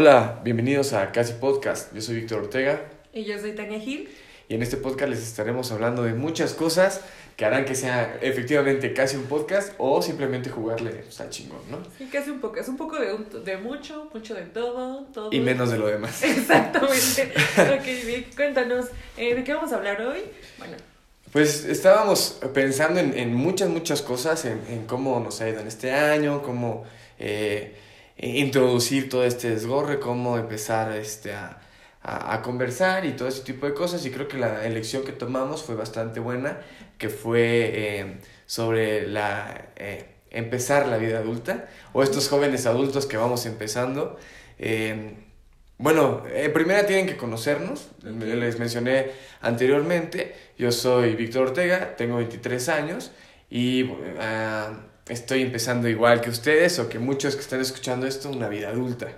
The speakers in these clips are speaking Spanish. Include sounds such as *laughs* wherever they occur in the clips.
Hola, bienvenidos a Casi Podcast. Yo soy Víctor Ortega Y yo soy Tania Gil. y en este podcast les estaremos hablando de muchas cosas que harán que sea efectivamente casi un podcast o simplemente jugarle pues, al chingón, ¿no? Sí, casi un poco. Es un poco de, un- de mucho, mucho de todo, todo. Y menos de lo demás. *laughs* Exactamente. ok, Vic, cuéntanos, eh, ¿de qué vamos a hablar hoy? Bueno, Pues estábamos pensando en, en muchas, muchas cosas, en, en cómo nos ha ido en este año, cómo eh, introducir todo este desgorre, cómo empezar este, a, a, a conversar y todo ese tipo de cosas. Y creo que la elección que tomamos fue bastante buena, que fue eh, sobre la, eh, empezar la vida adulta o estos jóvenes adultos que vamos empezando. Eh, bueno, en primera tienen que conocernos, les mencioné anteriormente, yo soy Víctor Ortega, tengo 23 años y estoy empezando igual que ustedes o que muchos que están escuchando esto, una vida adulta.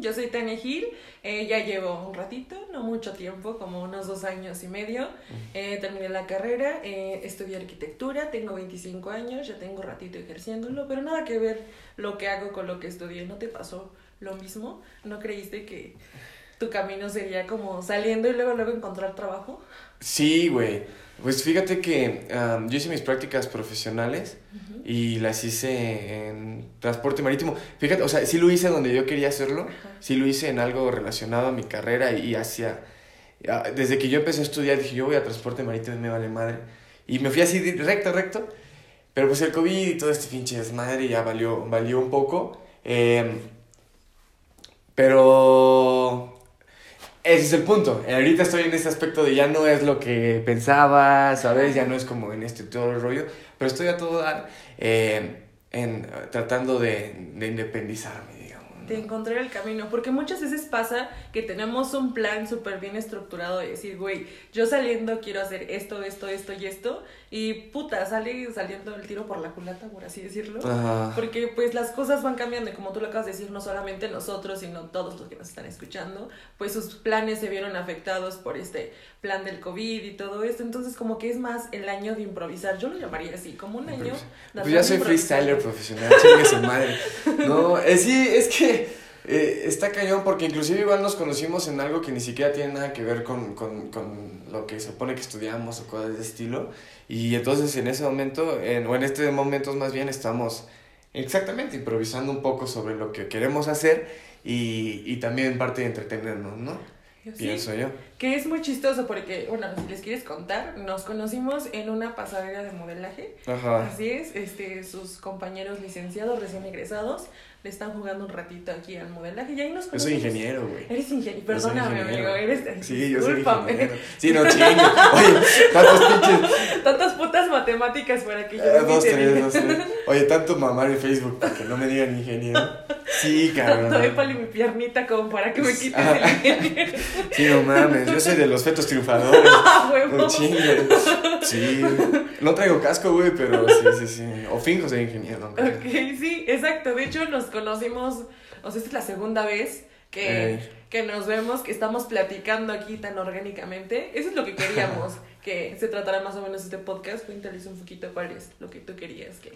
yo soy Tania Gil. eh, ya llevo un ratito, no mucho tiempo, como unos dos años y medio. Eh, terminé la carrera, eh, estudié arquitectura, tengo 25 años, ya tengo ratito ejerciéndolo, pero nada que ver lo que hago con lo que estudié. ¿No te pasó lo mismo? ¿No creíste que tu camino sería como saliendo y luego luego encontrar trabajo? Sí, güey, pues fíjate que yo hice mis prácticas profesionales y las hice en transporte marítimo. Fíjate, o sea, sí lo hice donde yo quería hacerlo. Sí lo hice en algo relacionado a mi carrera y hacia... Desde que yo empecé a estudiar dije, yo voy a transporte marítimo y me vale madre. Y me fui así recto, recto. Pero pues el COVID y todo este pinche desmadre ya valió, valió un poco. Eh, pero... Ese es el punto. Ahorita estoy en ese aspecto de ya no es lo que pensaba, ¿sabes? Ya no es como en este todo el rollo. Pero estoy a todo dar eh, en, tratando de, de independizarme, digamos. de encontrar el camino, porque muchas veces pasa que tenemos un plan súper bien estructurado de decir, güey, yo saliendo quiero hacer esto, esto, esto y esto, y puta, sale saliendo el tiro por la culata, por así decirlo. Ajá. Porque pues las cosas van cambiando y como tú lo acabas de decir, no solamente nosotros, sino todos los que nos están escuchando, pues sus planes se vieron afectados por este plan del COVID y todo esto, entonces como que es más el año de improvisar, yo lo llamaría así, como un año... Pues ya soy freestyler profesional, chingue su madre. No, eh, sí, es que eh, está cañón porque inclusive igual nos conocimos en algo que ni siquiera tiene nada que ver con, con, con lo que se supone que estudiamos o cosas de estilo. Y entonces en ese momento, en, o en este momento más bien, estamos exactamente improvisando un poco sobre lo que queremos hacer y, y también parte de entretenernos, ¿no? Pienso yo. Que es muy chistoso porque, bueno, si les quieres contar, nos conocimos en una pasarela de modelaje. Ajá. Así es, este, sus compañeros licenciados recién egresados le están jugando un ratito aquí al modelaje y ahí nos Yo conocimos. soy ingeniero, güey. Eres ingeniero, Yo perdóname, amigo, eres... Sí, yo soy ingeniero. Sí, no chingue. Oye, tantos pinches. Tantas putas matemáticas para que yo Eh, ni dos, tres, dos, tres. *laughs* Oye, tanto mamar en Facebook para que no me digan ingeniero. Sí, *laughs* cabrón. Tanto épale mi piernita como para que me quites Ah. el. *laughs* Sí, no mames. Yo soy de los fetos triunfadores. *laughs* Ah. No chingue. Sí. No traigo casco, güey, pero sí, sí, sí. O finjo ser ingeniero. güey. Ok, sí, exacto. De hecho, nos conocimos, o sea, esta es la segunda vez que, Ey. que nos vemos, que estamos platicando aquí tan orgánicamente. Eso es lo que queríamos, que se tratara más o menos este podcast. Cuéntales un poquito cuál es lo que tú querías que...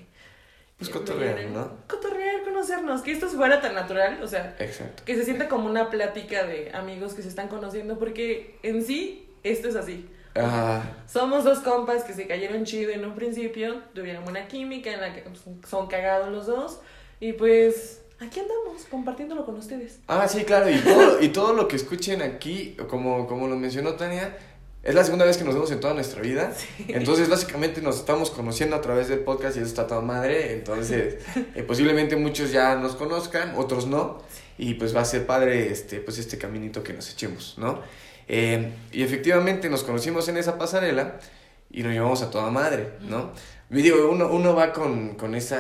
Pues cotorrear. ¿no? Cotorrear, conocernos, que esto fuera tan natural, o sea, Exacto. que se sienta como una plática de amigos que se están conociendo, porque en sí esto es así. Ah, Somos dos compas que se cayeron chido en un principio, tuvieron una química en la que son cagados los dos y pues aquí andamos compartiéndolo con ustedes. ah, sí, claro. Y todo, y todo lo que escuchen aquí, como, como lo mencionó Tania, es la segunda vez que nos vemos en toda nuestra vida. Entonces, básicamente nos estamos conociendo a través del podcast y eso está toda madre. Entonces, *laughs* eh, posiblemente muchos ya nos conozcan, otros no. Y pues va a ser padre este, pues este caminito que nos echemos, ¿no? Eh, y efectivamente nos conocimos en esa pasarela y nos llevamos a toda madre, ¿no? Y digo, uno, uno va con, con ese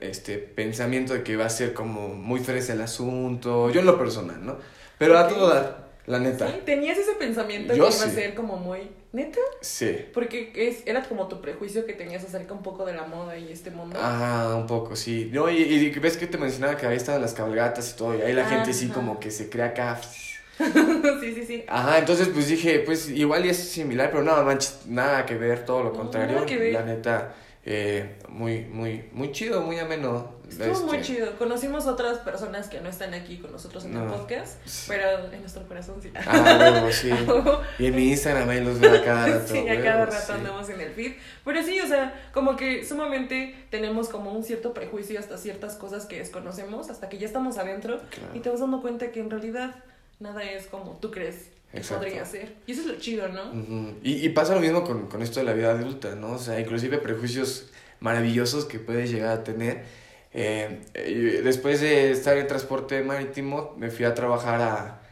este, pensamiento de que va a ser como muy fresa el asunto, yo en lo personal, ¿no? Pero a todo dar, la neta. ¿Sí? ¿Tenías ese pensamiento Yo que iba a ser como muy neta? Sí. Porque es, era como tu prejuicio que tenías acerca un poco de la moda y este mundo. Ah, un poco, sí. No, y, y ves que te mencionaba que había estado en las cabalgatas y todo, y ahí la gente sí Ajá. como que se crea acá. *laughs* sí, sí, sí. Ajá, entonces pues dije, pues igual y es similar, pero no manches, nada que ver, todo lo No, contrario. nada que ver. La neta, eh, muy, muy, muy chido, muy ameno. Estuvo muy Este, chido. Conocimos otras personas que no están aquí con nosotros en el podcast, pero en nuestro corazón sí. Ah, huevo, sí. *laughs* Y en mi Instagram ahí los veo a cada rato. Sí, a cada rato sí. andamos en el feed. Pero sí, o sea, como que sumamente tenemos como un cierto prejuicio hasta ciertas cosas que desconocemos, hasta que ya estamos adentro Claro. y te vas dando cuenta que en realidad nada es como tú crees Exacto. podría ser. Y eso es lo chido, ¿no? Ujú. y, y pasa lo mismo con, con esto de la vida adulta, ¿no? O sea, inclusive prejuicios maravillosos que puedes llegar a tener. Eh, eh, después de estar en transporte marítimo, me fui a trabajar a,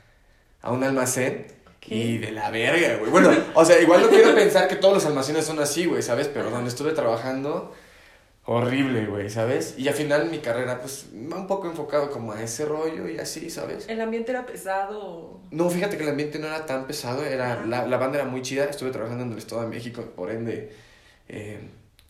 a un almacén. ¿Qué? Y de la verga, güey. Bueno, o sea, igual no quiero pensar que todos los almacenes son así, güey, ¿sabes? Pero donde estuve trabajando, horrible, güey, ¿sabes? Y al final mi carrera, pues, va un poco enfocado como a ese rollo y así, ¿sabes? El ambiente era pesado. No, fíjate que el ambiente no era tan pesado, era, la, la banda era muy chida, estuve trabajando en el Estado de México, por ende, eh,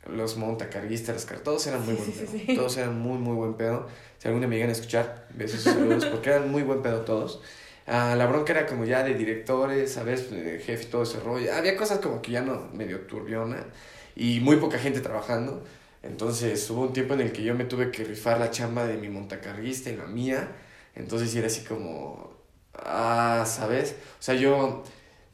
los montacarguistas, todos eran muy Sí, buen sí, pedo, sí, sí. todos eran muy, muy buen pedo, si algún día me llegan a escuchar, besos y saludos, porque eran muy buen pedo todos. Ah, la bronca era como ya de directores, ¿sabes? De jefe y todo ese rollo, había cosas como que ya no, medio turbiona, y muy poca gente trabajando, entonces hubo un tiempo en el que yo me tuve que rifar la chamba de mi montacarguista y la mía, entonces era así como, ah, ¿sabes? O sea, yo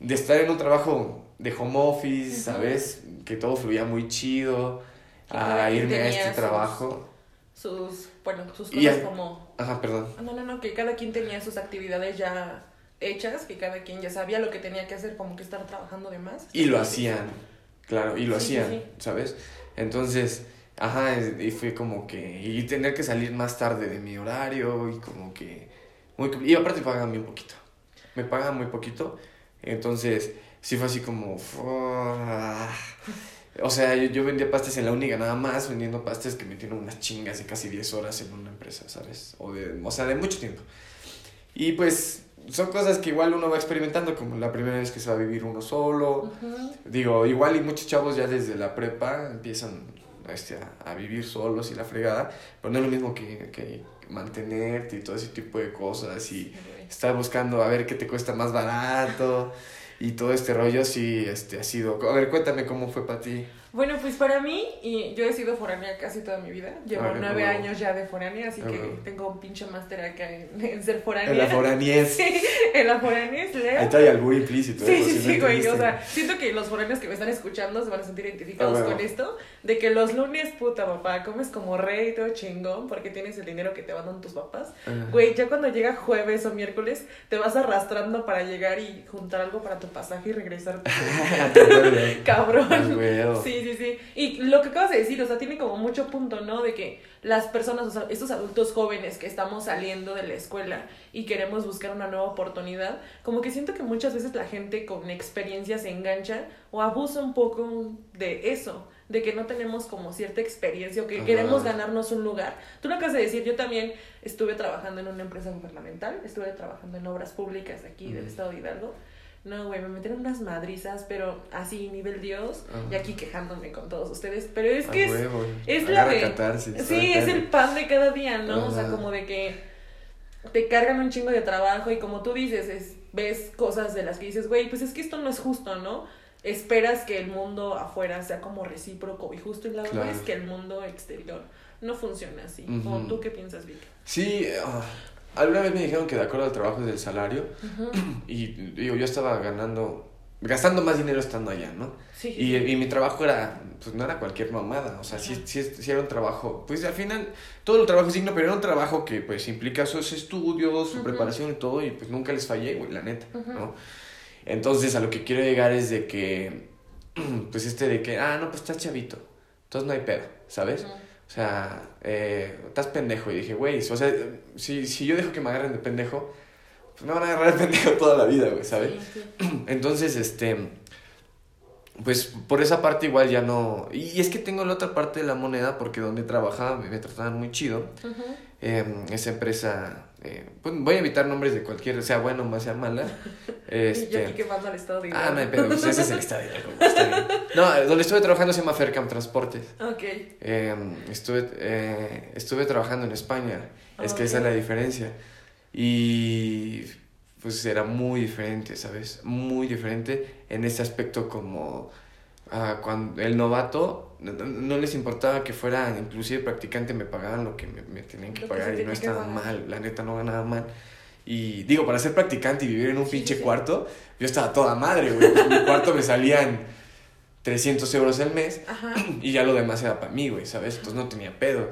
de estar en un trabajo de home office. ¿sabes? Que todo fluía muy chido, a irme a este sus- trabajo. Sus, bueno, sus Y cosas a- como... Ajá, perdón. Ah, No, no, no, que cada quien tenía sus actividades ya hechas, que cada quien ya sabía lo que tenía que hacer, como que estar trabajando de más. Y lo hacían, claro, y lo sí, hacían, sí. ¿sabes? Entonces, ajá, y fue como que, y tener que salir más tarde de mi horario, y como que, muy, y aparte pagan bien poquito, me pagan muy poquito, entonces, sí fue así como, "Fuah". o sea, yo, yo vendía pastes en la única nada más, vendiendo pastes que me tienen unas chingas de casi 10 horas en una empresa, ¿sabes? O, de, o sea, de mucho tiempo. Y pues, son cosas que igual uno va experimentando, como la primera vez que se va a vivir uno solo. Digo, igual y muchos chavos ya desde la prepa empiezan este, a, a vivir solos y la fregada, pero no es lo mismo que, que mantenerte y todo ese tipo de cosas y estar buscando a ver qué te cuesta más barato y todo este rollo sí este, ha sido... A ver, cuéntame cómo fue para ti. Bueno, pues para mí, y yo he sido foránea casi toda mi vida. Llevo Ah, nueve años ya de foránea, así Ah, que tengo un pinche máster acá en, en ser foránea. En la foraniez. *laughs* Sí, en la foránea, Leo. Ahí está el albur implícito. Sí, ¿eh? Sí, sí, güey. O sea, siento que los foráneos que me están escuchando se van a sentir identificados Ah, bueno. con esto. De que los lunes, puta papá, comes como rey, todo chingón, porque tienes el dinero que te mandan tus papás. Güey, ya cuando llega jueves o miércoles, te vas arrastrando para llegar y juntar algo para tu pasaje y regresar. *laughs* *laughs* Cabrón. Huevo. Sí, sí, sí. Y lo que acabas de decir, o sea, tiene como mucho punto, ¿no? De que las personas, o sea, estos adultos jóvenes que estamos saliendo de la escuela y queremos buscar una nueva oportunidad, como que siento que muchas veces la gente con experiencia se engancha o abusa un poco de eso, de que no tenemos como cierta experiencia o que Ajá. queremos ganarnos un lugar. Tú lo acabas de decir, yo también estuve trabajando en una empresa gubernamental, estuve trabajando en obras públicas aquí del Mm. estado de Hidalgo. No, güey, me metieron unas madrizas, pero así, nivel Dios, y aquí quejándome con todos ustedes. Pero es que es, es la de- catarsis, sí, es el pan de cada día, ¿no? O sea, como de que te cargan un chingo de trabajo y como tú dices, es, ves cosas de las que dices, güey, pues es que esto no es justo, ¿no? Esperas que el mundo afuera sea como recíproco y justo y la verdad Claro. es que el mundo exterior no funciona así. ¿O tú qué piensas, Vic? Sí, ah, alguna vez me dijeron que de acuerdo al trabajo es del salario. *clears throat* Y digo, yo estaba ganando, gastando más dinero estando allá, ¿no? Sí, Y, y mi trabajo era, pues no era cualquier mamada, o sea, sí, Ajá. sí, sí era un trabajo, pues al final todo el trabajo es digno, pero era un trabajo que pues implica sus estudios, su preparación y todo, y pues nunca les fallé, güey, la neta. ¿no? Entonces a lo que quiero llegar es de que, *clears throat* pues este de que, ah, no, pues estás chavito, entonces no hay pedo, ¿sabes? O sea, eh, estás pendejo. Y dije, güey, o sea, si, si yo dejo que me agarren de pendejo, pues me van a agarrar de *laughs* pendejo toda la vida, güey, ¿sabes? Sí, sí. *clears throat* Entonces, este, pues por esa parte igual ya no... Y es que tengo la otra parte de la moneda porque donde trabajaba me, me trataban muy chido. Eh, esa empresa, eh, pues voy a evitar nombres de cualquier, sea bueno o sea mala. *laughs* Y yo aquí Este, quemando al estado de ah, no Hidalgo. pedo, pues ese es el estadio. está bien. *laughs* No, donde estuve trabajando se llama Faircam Transportes. Ok. Eh, estuve, eh, estuve trabajando en España, es que esa es la diferencia. Y pues era muy diferente, ¿sabes? Muy diferente en ese aspecto como ah, cuando el novato, no, no les importaba que fuera inclusive practicante, me pagaban lo que me, me tenían que Lo pagar y no estaba mal, la neta no ganaba mal. Y digo, para ser practicante y vivir en un Sí, pinche sí. cuarto, yo estaba toda madre, güey. En mi cuarto me salían 300 euros al mes Ajá. y ya lo demás era para mí, güey, ¿sabes? Entonces no tenía pedo.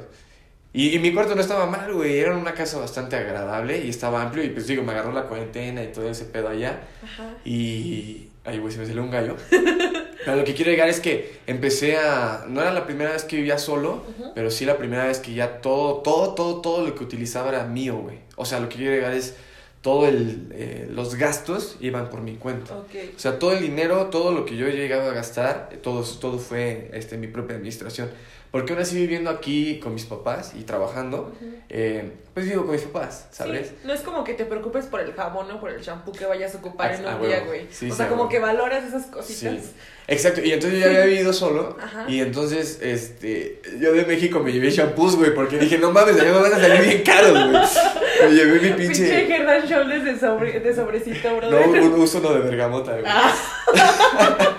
Y, y mi cuarto no estaba mal, güey. Era una casa bastante agradable y estaba amplio. Y pues digo, me agarró la cuarentena y todo ese pedo allá. Ajá. Y. Ay, güey, se me salió un gallo. *laughs* Pero lo que quiero llegar es que empecé a. No era la primera vez que vivía solo, pero sí la primera vez que ya todo, todo, todo, todo lo que utilizaba era mío, güey. O sea, lo que quiero llegar es. Todo el. eh, los gastos iban por mi cuenta. Ok. O sea, todo el dinero, todo lo que yo llegaba a gastar, todo, todo fue este, mi propia administración. Porque aún así viviendo aquí con mis papás y trabajando, eh, pues vivo con mis papás, ¿sabes? Sí, no es como que te preocupes por el jabón o por el shampoo que vayas a ocupar Ah, en un ah, día, güey. Sí, o sí, sea, ah, como que valoras esas Sí, cositas. exacto. Y entonces yo ya había vivido solo. Ajá. Y entonces, este, yo de México me llevé shampoos, güey, porque dije, no mames, allá me van a salir bien caros, güey. Me llevé mi Pinche pinche. Head and Shoulders de, sobre, de sobrecito, No, brother. un uso uno de bergamota, güey. Ah, *laughs*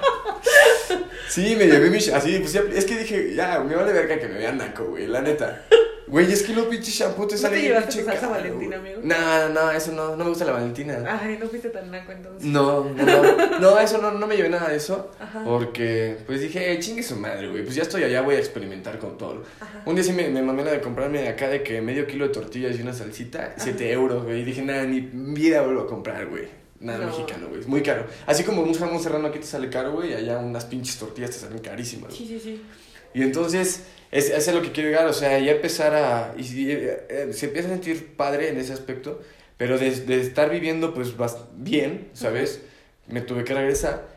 Sí, me llevé mi. Así, pues ya. Es que dije, ya, me vale verga que me vean naco, güey, la neta. Güey, es que lo pinche shampoo te ¿No sale te llevaste tu salsa Valentina, amigo? No, no, eso no, no me gusta la Valentina. Ay, no fuiste tan naco entonces. No, no, no, no, eso no, no me llevé nada de eso. Ajá. Porque, pues dije, eh, chingue su madre, güey. Pues ya estoy allá, voy a experimentar con todo. Ajá. Un día sí me, me mamé la de comprarme de acá de que medio kilo de tortillas y una salsita, 7 euros, güey. Y dije, nada, ni vida vuelvo a comprar, güey. Nada No. mexicano, güey. Es muy caro. Así como un jamón serrano aquí te sale caro, güey. Allá unas pinches tortillas te salen carísimas. Sí, sí, sí. Y entonces, es, es a lo que quiero llegar, o sea, ya empezar a... Y, eh, eh, se empieza a sentir padre en ese aspecto, pero de, de estar viviendo pues bas- bien, ¿sabes? Me tuve que regresar.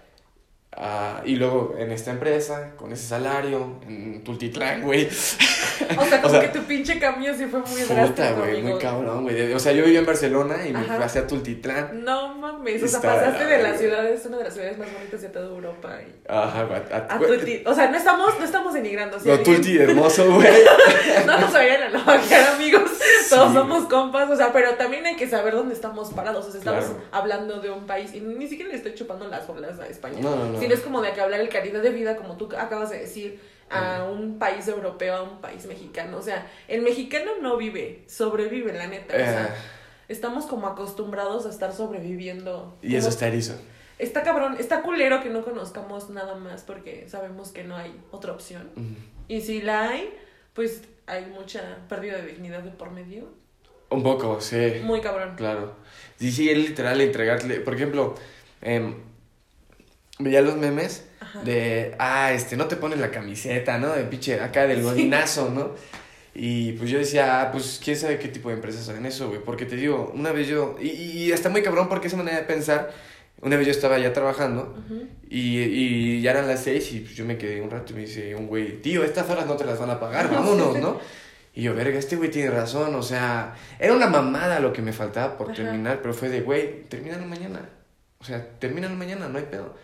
Ah, y luego en esta empresa, con ese salario, en Tultitlán, güey. O sea, *laughs* como sea, que tu pinche cambio sí fue muy Puta, drástico, güey, muy cabrón, güey. O sea, yo vivía en Barcelona y me fui hacia Tultitlán. No mames, o sea, pasaste de la ciudad, es una de las ciudades más bonitas de toda Europa. Y... Ajá, güey. a- A Tulti- O sea, no estamos, no estamos denigrando. si No, Tulti hermoso, *laughs* güey. No nos vayan a navajear, amigos. Todos Sí. somos compas. O sea, pero también hay que saber dónde estamos parados. O sea, estamos Claro. hablando de un país. Y ni siquiera le estoy chupando las bolas a España. No, no, no. Sino es como de que hablar el calidad de vida, como tú acabas de decir, a un país europeo, a un país mexicano. O sea, el mexicano no vive, sobrevive, la neta. O sea, Eh, estamos como acostumbrados a estar sobreviviendo. y eso está erizo. Está cabrón, está culero que no conozcamos nada más porque sabemos que no hay otra opción. Y si la hay, pues hay mucha pérdida de dignidad de por medio. Un poco, sí. Muy cabrón. Claro. Sí, sí, es literal entregarle. Por ejemplo, em, veía los memes Ajá. de, ah, este, no te pones la camiseta, ¿no? De pinche, acá del Sí. godinazo, ¿no? Y pues yo decía, ah, pues quién sabe qué tipo de empresas hacen eso, güey. Porque te digo, una vez yo, y, y, está muy cabrón porque esa manera de pensar, una vez yo estaba ya trabajando y, y ya eran las seis y pues yo me quedé un rato y me dice un güey, tío, estas horas no te las van a pagar, *laughs* vámonos, ¿no? Y yo, verga, este güey tiene razón, o sea, era una mamada lo que me faltaba por Ajá. terminar, pero fue de, güey, termínalo mañana. O sea, termínalo mañana, no hay pedo.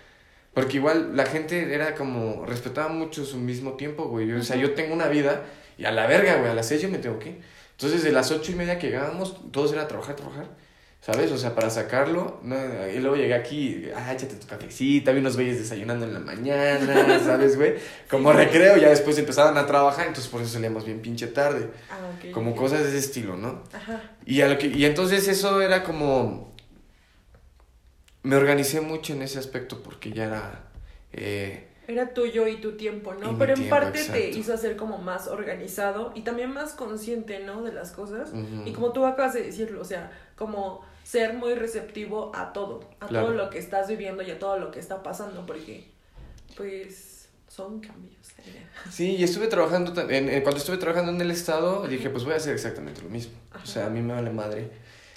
Porque igual la gente era como, respetaba mucho su mismo tiempo, güey. O sea, yo tengo una vida y a la verga, güey, a las seis yo me tengo que ir. Entonces, de las ocho y media que llegábamos, todos era trabajar, trabajar. ¿Sabes? O sea, para sacarlo, no, y luego llegué aquí, ah, échate tu cafecita, vi unos güeyes desayunando en la mañana, *laughs* ¿sabes, güey? Como recreo, ya después empezaban a trabajar, entonces por eso salíamos bien pinche tarde. Ah, ok. Como cosas de ese estilo, ¿no? Ajá. Y, a lo que, y entonces eso era como... Me organicé mucho en ese aspecto porque ya era... eh, Era tuyo y tu tiempo, ¿no? Pero en tiempo, parte te hizo ser como más organizado y también más consciente, ¿no? De las cosas. Y como tú acabas de decirlo, o sea, como ser muy receptivo a todo, a Claro. todo lo que estás viviendo y a todo lo que está pasando, porque, pues, son cambios. Sí, y estuve trabajando, en, en- cuando estuve trabajando en el estado, dije, pues voy a hacer exactamente lo mismo. Ajá. O sea, a mí me vale madre.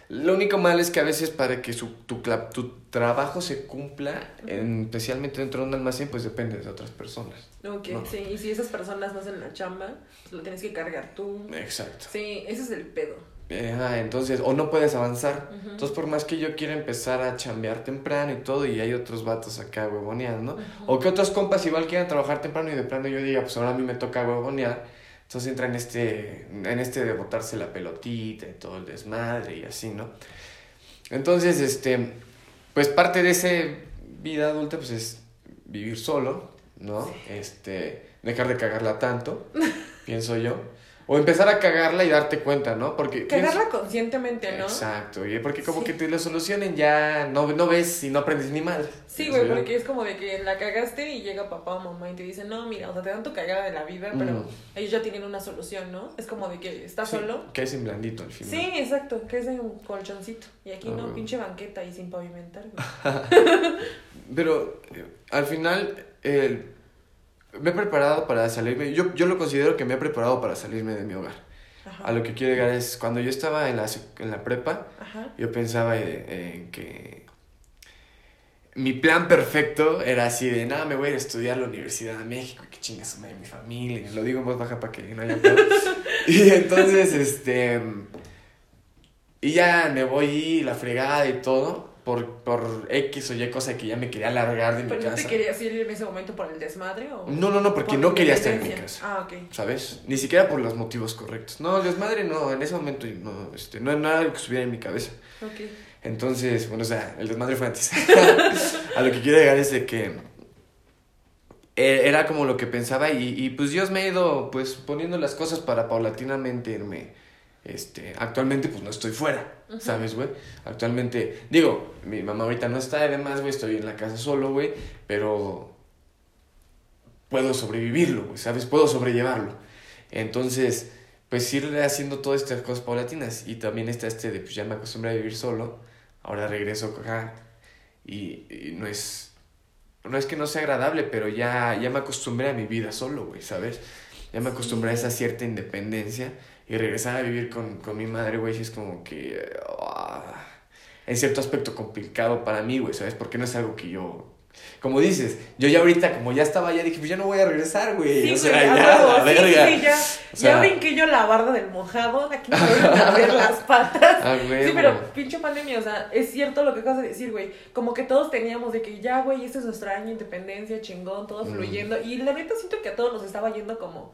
Lo único mal es que a veces para que su, tu, tu trabajo se cumpla, en- especialmente dentro de un almacén, pues depende de otras personas. Ok, No. sí, y si esas personas no hacen la chamba, pues lo tienes que cargar tú. Exacto. Sí, ese es el pedo. Eh, ah, entonces, o no puedes avanzar. Entonces, por más que yo quiera empezar a chambear temprano y todo, y hay otros vatos acá huevoneando, Ujú. o que otros compas igual quieran trabajar temprano y de plano yo diga, pues ahora a mí me toca huevonear, entonces entra en este, en este de botarse la pelotita y todo el desmadre y así, ¿no? Entonces, este, pues parte de ese vida adulta, pues es vivir solo, ¿no? Este, dejar de cagarla tanto, *laughs* pienso yo. O empezar a cagarla y darte cuenta, ¿no? Porque... Cagarla conscientemente, ¿no? Exacto, y porque como que te lo solucionen ya no, no ves y no aprendes ni mal. Sí, güey, porque es como de que la cagaste y llega papá o mamá y te dicen, no, mira, o sea, te dan tu cagada de la vida, pero Mm. ellos ya tienen una solución, ¿no? Es como de que estás solo. Que es en blandito al final. Sí, exacto, que es de un colchoncito. Y aquí Ah, no, bueno. pinche banqueta y sin pavimentar. *laughs* Pero eh, al final eh, me he preparado para salirme. Yo, yo lo considero que me he preparado para salirme de mi hogar. Ajá. A lo que quiero llegar es cuando yo estaba en la, en la prepa, Ajá. yo pensaba en que mi plan perfecto era así de nada, me voy a ir a estudiar a la Universidad de México, que chingas madre mi familia, lo digo en voz baja para que no haya. *laughs* Y entonces, este, y ya me voy y la fregada y todo, por, por X o Y cosa que ya me quería largar de mi ¿Pero no casa. te querías ir en ese momento por el desmadre o...? No, no, no, porque por no quería estar en mi casa. Ah, ok. ¿Sabes? Ni siquiera por los motivos correctos. No, desmadre no, en ese momento no, este, no era nada que estuviera en mi cabeza. Ok. Entonces, bueno, o sea, el desmadre fue antes. *laughs* a lo que quiero llegar es de que eh, era como lo que pensaba y, y pues Dios me ha ido pues poniendo las cosas para paulatinamente irme. Este, actualmente pues no estoy fuera. ¿sabes, güey? Actualmente, digo, mi mamá ahorita no está, además, güey, estoy en la casa solo, güey, pero puedo sobrevivirlo, güey, ¿sabes? Puedo sobrellevarlo. Entonces, pues ir haciendo todas estas cosas paulatinas. Y también está este de, pues ya me acostumbré a vivir solo, ahora regreso acá. Y, y no es, no es que no sea agradable, pero ya, ya me acostumbré a mi vida solo, güey, ¿sabes? Ya me acostumbré a esa cierta independencia. Y regresar a vivir con, con mi madre, güey, sí es como que... ah, en cierto aspecto complicado para mí, güey, ¿sabes? Porque no es algo que yo... Como dices, yo ya ahorita, como ya estaba, ya dije, pues ya no voy a regresar, güey. Sí, o sea, güey, ya, la sí, verga. sí, ya, O sea- ya brinqué yo la barda del mojado, de aquí me voy a ver *laughs* las patas. Ah, Sí, huevo. pero pinche pandemia, o sea, es cierto lo que acabas de decir, güey. Como que todos teníamos de que ya, güey, este es nuestro año de independencia, chingón, todo Mm. fluyendo. Y la neta siento que a todos nos estaba yendo como.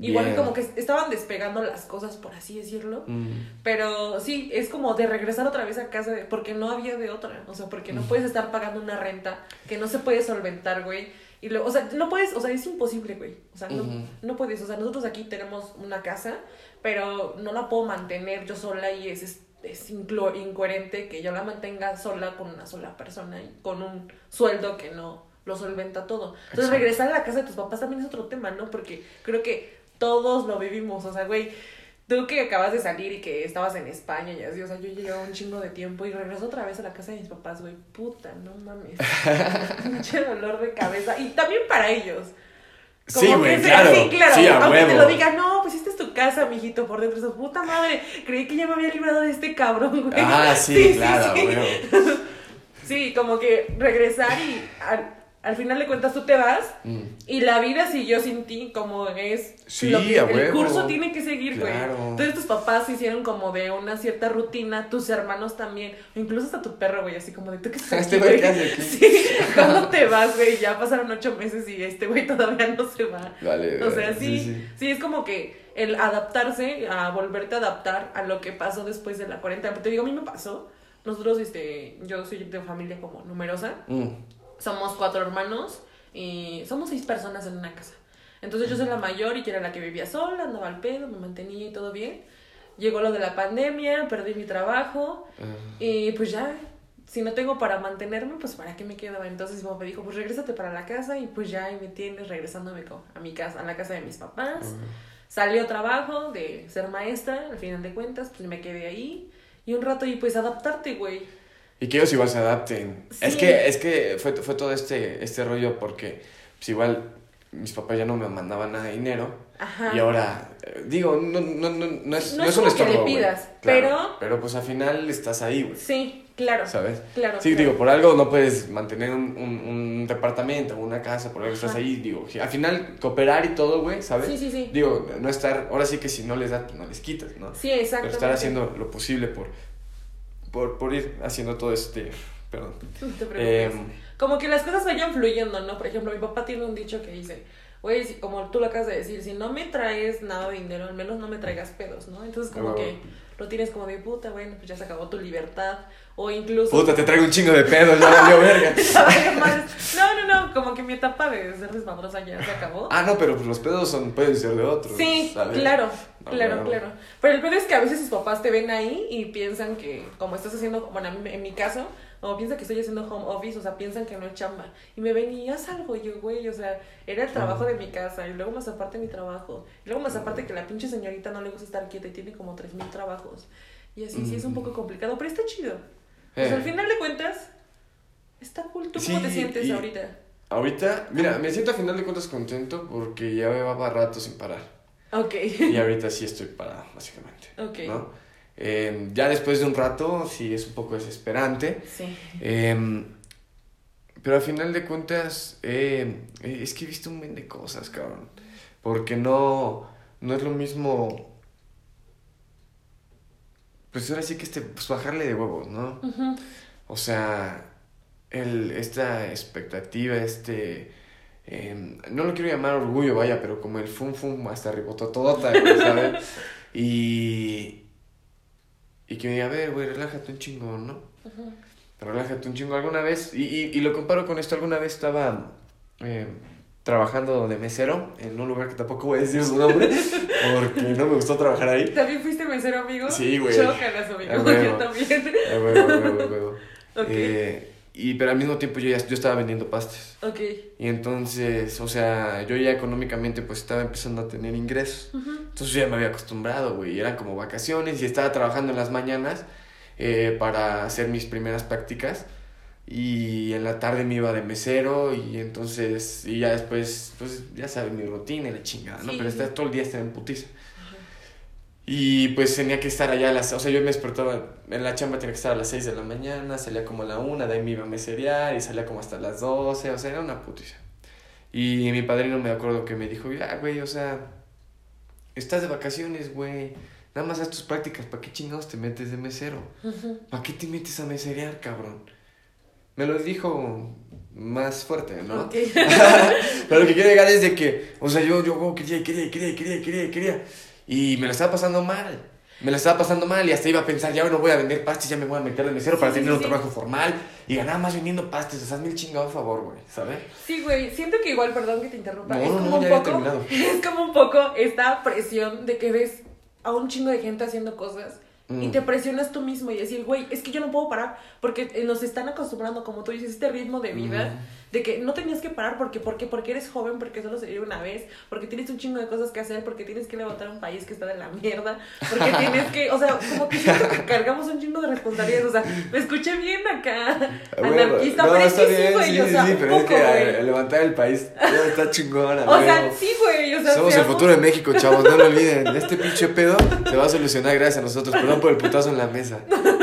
Igual Bien. como que estaban despegando las cosas, por así decirlo. Mm. Pero sí, es como de regresar otra vez a casa, de- porque no había de otra. O sea, porque no Mm. puedes estar pagando una renta que no se puede solventar, güey. Y luego, o sea, no puedes, o sea, es imposible, güey. O sea, no, no puedes. O sea, nosotros aquí tenemos una casa, pero no la puedo mantener yo sola y es, es, es incoherente que yo la mantenga sola con una sola persona y con un sueldo que no lo solventa todo. Entonces, Exacto. regresar a la casa de tus papás también es otro tema, ¿no? Porque creo que todos lo vivimos. O sea, güey, tú que acabas de salir y que estabas en España y así, o sea, yo llevaba un chingo de tiempo y regreso otra vez a la casa de mis papás, güey. Puta, no mames. *laughs* Pinche dolor de cabeza. Y también para ellos. Como Sí, güey, claro. Sí, claro. Sí, a Aunque te lo digan, no, pues esta es tu casa, mijito, por dentro. Eso, puta madre, creí que ya me había librado de este cabrón, güey. Ah, sí, *laughs* claro, sí. *laughs* Sí, como que regresar y al final de cuentas tú te vas Mm. y la vida siguió sin ti, como es Sí, lo que el curso tiene que seguir, güey. Claro. Entonces tus papás se hicieron como de una cierta rutina, tus hermanos también, o incluso hasta tu perro, güey, así como de tú que estás *laughs* Este güey, güey?" ¿qué? *laughs* Sí, ¿cómo te vas, güey? Ya pasaron ocho meses y este güey todavía no se va. Vale, O sea, sí, sí. sí, es como que el adaptarse, a volverte a adaptar a lo que pasó después de la cuarentena. Te digo, a mí me pasó. Nosotros, este, yo soy de familia como numerosa. Mm. Somos cuatro hermanos y somos seis personas en una casa. Entonces yo soy la mayor y que era la que vivía sola, andaba al pedo, me mantenía y todo bien. Llegó lo de la pandemia, perdí mi trabajo Ah. y pues ya, si no tengo para mantenerme, pues para qué me quedaba. Entonces mi mamá me dijo, pues regrésate para la casa y pues ya ahí me tienes regresándome a mi casa, a la casa de mis papás. Salió trabajo de ser maestra, al final de cuentas, pues me quedé ahí. Y un rato y pues adaptarte, güey. Y que ellos igual se adapten. Sí. Es que, es que fue, fue todo este, este rollo porque, pues igual, mis papás ya no me mandaban nada de dinero. Ajá. Y ahora, eh, digo, no, no, no, no es, No no es un como que le estorbo, pidas, Claro, pero- Pero pues al final estás ahí, güey. Sí, claro. ¿Sabes? Claro. Sí, claro. digo, por algo no puedes mantener un, un, un departamento, una casa, por algo estás ahí, digo, al final cooperar y todo, güey, ¿sabes? Sí, sí, sí. Digo, no estar, ahora sí que si no les das, pues no les quitas, ¿no? Sí, Pero exactamente. estar haciendo lo posible por, por, por ir haciendo todo este, perdón. No te preocupes. Em, Como que las cosas vayan fluyendo, ¿no? Por ejemplo, mi papá tiene un dicho que dice, güey, si- como tú lo acabas de decir, si no me traes nada de dinero, al menos no me traigas pedos, ¿no? Entonces como Ah. que lo tienes como de puta, bueno, pues ya se acabó tu libertad. O incluso. Puta, te traigo un chingo de pedos, ya valió verga. *laughs* no, no, no, como que mi etapa de ser desmadrosa ya se acabó. Ah, no, pero pues los pedos son, pueden ser de otros. Sí, claro, claro, claro. Pero el pedo es que a veces sus papás te ven ahí y piensan que, como estás haciendo, bueno, en mi caso, o piensa que estoy haciendo home office, o sea, piensan que no es chamba. Y me ven y haz algo, yo, güey, o sea, era el trabajo de mi casa, y luego más aparte mi trabajo, y luego más aparte que la pinche señorita no le gusta estar quieta y tiene como tres mil trabajos. Y así, sí es un poco complicado, pero está chido. Pues al final de cuentas, está cool. ¿Tú cómo te sientes ahorita? Ahorita, mira, me siento al final de cuentas contento porque ya me va rato sin parar. Ok. Y *laughs* ahorita sí estoy parado, básicamente. Ok. ¿no? Em, ya después de un rato sí es un poco desesperante. Sí. Em, pero al final de cuentas, em, eh, es que he visto un montón de cosas, cabrón. Porque no, no es lo mismo. Pues ahora sí que este, pues bajarle de huevos, ¿no? O sea, el, esta expectativa, este. no lo quiero llamar orgullo, vaya, pero como el fum fum hasta ribototota, *laughs* ¿sabes? y, y que me diga, a ver, güey, relájate un chingo, ¿no? Relájate un chingo. Alguna vez, y, y, y, lo comparo con esto, alguna vez estaba eh, trabajando de mesero en un lugar que tampoco voy a decir su nombre, *laughs* porque no me gustó trabajar ahí. ¿También fuiste mesero, amigo? Sí, güey. Chócalas, amigo. Yo también. A huevo, a huevo, a huevo. *laughs* Okay. Eh, y, pero al mismo tiempo yo ya yo estaba vendiendo pastes. Ok. Y entonces, o sea, yo ya económicamente pues estaba empezando a tener ingresos. Entonces yo ya me había acostumbrado, güey. Eran como vacaciones y estaba trabajando en las mañanas eh, para hacer mis primeras prácticas. Y en la tarde me iba de mesero y entonces, y ya después, pues ya sabes, mi rutina y la chingada, ¿no? Pero está, todo el día estaba en putiza. Y pues tenía que estar allá a las... O sea, yo me despertaba en la chamba, tenía que estar a las 6 de la mañana, salía como a la 1, de ahí me iba a meserear y salía como hasta las 12, o sea, era una putiza. Y mi padrino me acuerdo que me dijo, ya, güey, o sea, estás de vacaciones, güey. Nada más haz tus prácticas, ¿para qué chingados te metes de mesero? ¿Para qué te metes a meserear, cabrón? Me lo dijo más fuerte, ¿no? *laughs* Pero lo que quiero llegar es de que, o sea, yo, yo quería, quería, quería, quería, quería, quería. Y me lo estaba pasando mal. Me lo estaba pasando mal y hasta iba a pensar, ya no voy a vender pastes, ya me voy a meter de mesero para tener un trabajo formal y ganar más vendiendo pastes. O sea, hazme el chingado a favor, güey, ¿sabes? Sí, güey. Siento que igual, perdón que te interrumpa, es como un poco. *laughs* Es como un poco esta presión de que ves a un chingo de gente haciendo cosas y mm. te presionas tú mismo y decir, güey, es que yo no puedo parar porque eh, nos están acostumbrando, como tú dices, este ritmo de vida, mm. De que no tenías que parar porque, porque, porque eres joven, porque solo se vive una vez, porque tienes un chingo de cosas que hacer, porque tienes que levantar un país que está de la mierda, porque tienes que, o sea, como que siento que cargamos un chingo de responsabilidades, o sea, me escuché bien acá, anarquista, no, pero es que sí, güey, o sea, sí, pero es que levantar el país está chingona, O sea, sí, güey, o sea, somos el futuro de México, chavos, no lo olviden, este pinche pedo se va a solucionar gracias a nosotros, perdón por el putazo en la mesa. *laughs*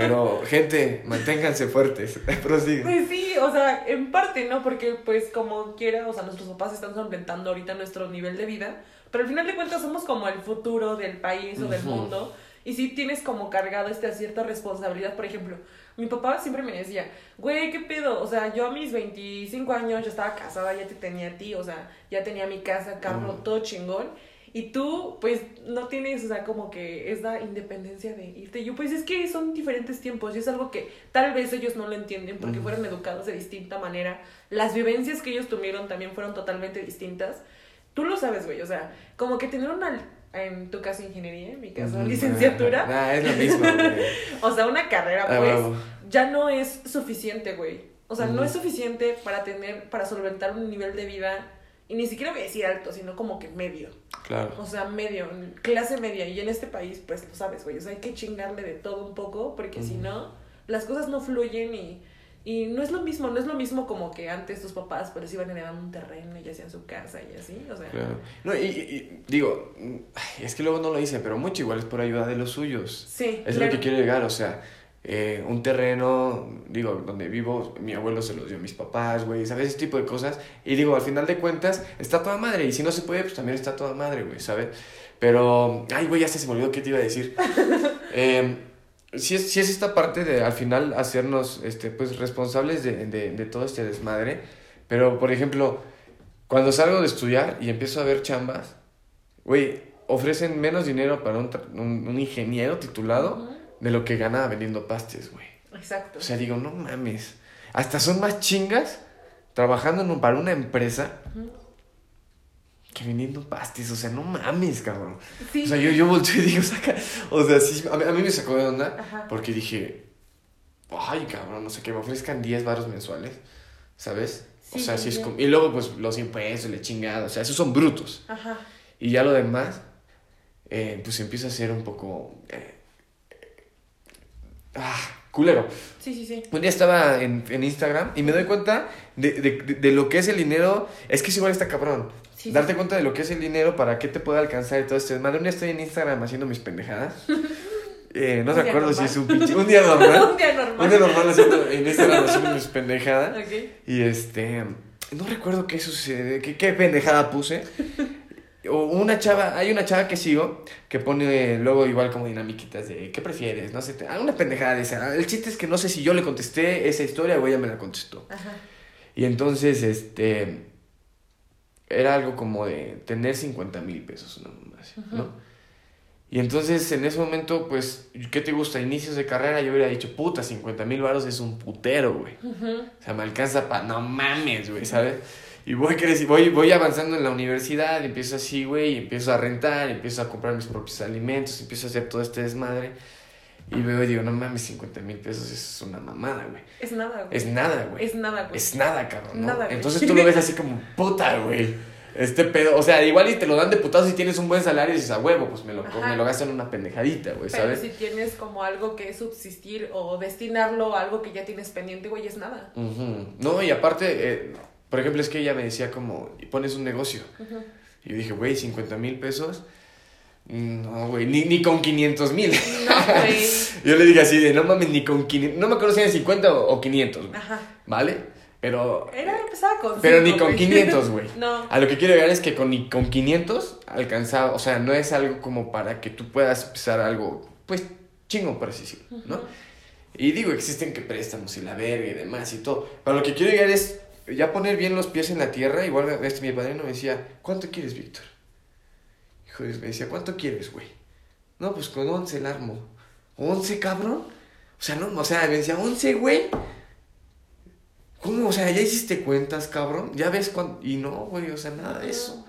Pero, gente, manténganse fuertes. *laughs* Prosigue. Pues sí, o sea, en parte, ¿no? Porque, pues, como quiera, o sea, nuestros papás están solventando ahorita nuestro nivel de vida. Pero al final de cuentas somos como el futuro del país o del mundo. Y sí tienes como cargado esta cierta responsabilidad. Por ejemplo, mi papá siempre me decía, güey, ¿qué pedo? O sea, yo a mis 25 años ya estaba casada, ya te tenía a ti, o sea, ya tenía mi casa, carro, todo chingón. Y tú, pues, no tienes, o sea, como que esa independencia de irte. Yo, pues, es que son diferentes tiempos y es algo que tal vez ellos no lo entienden porque fueron educados de distinta manera. Las vivencias que ellos tuvieron también fueron totalmente distintas. Tú lo sabes, güey, o sea, como que tener una, en tu caso ingeniería, en mi caso licenciatura. *laughs* Ah, es lo mismo, *laughs* o sea, una carrera, ah, pues, ya no es suficiente, güey. O sea, no es suficiente para tener, para solventar un nivel de vida y ni siquiera voy a decir alto, sino como que medio. Claro. O sea, medio, clase media. Y en este país, pues lo sabes, güey. O sea, hay que chingarle de todo un poco, porque si no, las cosas no fluyen y, y no es lo mismo, no es lo mismo como que antes tus papás, pues iban heredando un terreno y hacían su casa y así, o sea. Claro. No, y, y, digo, es que luego no lo dicen, pero mucho igual es por ayuda de los suyos. Sí. Es lo que quiero llegar, o sea eh, un terreno, digo, donde vivo, mi abuelo se los dio a mis papás, güey, ¿sabes? Ese tipo de cosas. Y digo, al final de cuentas, está toda madre. Y si no se puede, pues también está toda madre, güey, ¿sabes? Pero, ay, güey, ya se me olvidó qué te iba a decir. *laughs* eh, si es, si es esta parte de al final hacernos, este, pues, responsables de, de, de todo este desmadre. Pero, por ejemplo, cuando salgo de estudiar y empiezo a ver chambas, güey, ofrecen menos dinero para un, un, un ingeniero titulado. De lo que gana vendiendo pastes, güey. Exacto. O sea, digo, no mames. Hasta son más chingas trabajando en un- para una empresa que vendiendo pastes. O sea, no mames, cabrón. sí. O sea, yo, yo volteo y digo, *laughs* saca. O sea, sí, a mí, a mí me sacó de onda Ajá. porque dije, ay, cabrón, no sé, que me ofrezcan 10 baros mensuales, ¿sabes? o Sí, sea, sí, sí es como. Y luego, pues, los impuestos, la chingada. O sea, esos son brutos. Ajá. Y ya lo demás, eh, pues empieza a ser un poco. eh, ah, culero. Sí, sí, sí. Un día estaba en, en Instagram y me doy cuenta de, de, de- de lo que es el dinero. Es que es igual está cabrón. Sí, Darte sí. cuenta de lo que es el dinero, para qué te puede alcanzar y todo este desmadre. Un día estoy en Instagram haciendo mis pendejadas. *laughs* Eh, no Un te acuerdo si es un pinche. Un día normal. *laughs* Un día normal. un día normal haciendo en Instagram haciendo mis *laughs* pendejadas. Ok. Y este. No recuerdo qué sucede, qué, qué pendejada puse. O una chava, hay una chava que sigo que pone luego igual como dinamiquitas de ¿qué prefieres? No sé, una pendejada de esa. El chiste es que no sé si yo le contesté esa historia o ella me la contestó. Ajá. Y entonces, este. Era algo como de tener 50 mil pesos, ¿no? Ujú. Y entonces, en ese momento, pues, ¿qué te gusta? Inicios de carrera, yo hubiera dicho, puta, 50 mil baros es un putero, güey. O sea, me alcanza para... No mames, güey, ¿sabes? Y voy, voy, voy avanzando en la universidad, empiezo así, güey, empiezo a rentar, empiezo a comprar mis propios alimentos, empiezo a hacer todo este desmadre. Y veo y digo, no mames, 50 mil pesos es una mamada, güey. Es nada, güey. Es nada, güey. Es nada, güey. Es nada, cabrón, ¿no? Nada, güey. Entonces tú lo ves así como, puta, güey. Este pedo, o sea, igual y te lo dan de putazo si tienes un buen salario y dices, a huevo, pues me lo, Ajá. me lo gasto en una pendejadita, güey, Pero ¿sabes? si tienes como algo que subsistir o destinarlo a algo que ya tienes pendiente, güey, es nada. Ujú. No, y aparte, eh, por ejemplo, es que ella me decía como, y pones un negocio. Ujú. Y yo dije, güey, 50 mil pesos. No, güey, ni, ni con 500 mil. No, güey. *laughs* yo le dije así de, no mames, ni con 500. No me acuerdo si eran 50 o, o 500, güey, Ajá. ¿vale? Pero, Era con pero cinco, ni con güey. 500, *laughs* güey. No. A lo que quiero llegar es que con, ni con 500 alcanzaba, o sea, no es algo como para que tú puedas empezar algo, pues, chingo, por así decirlo, ¿no? Ujú. Y digo, existen que préstamos y la verga y demás y todo. Pero lo que quiero llegar es ya poner bien los pies en la tierra. Igual este, mi padrino me decía, ¿cuánto quieres, Víctor? Hijo me decía, ¿cuánto quieres, güey? No, pues con 11 el armo. ¿11, cabrón? O sea, no, o sea, me decía, ¿11, güey? ¿Cómo? O sea, ¿ya hiciste cuentas, cabrón? ¿Ya ves cuánto? Y no, güey, o sea, nada de eso.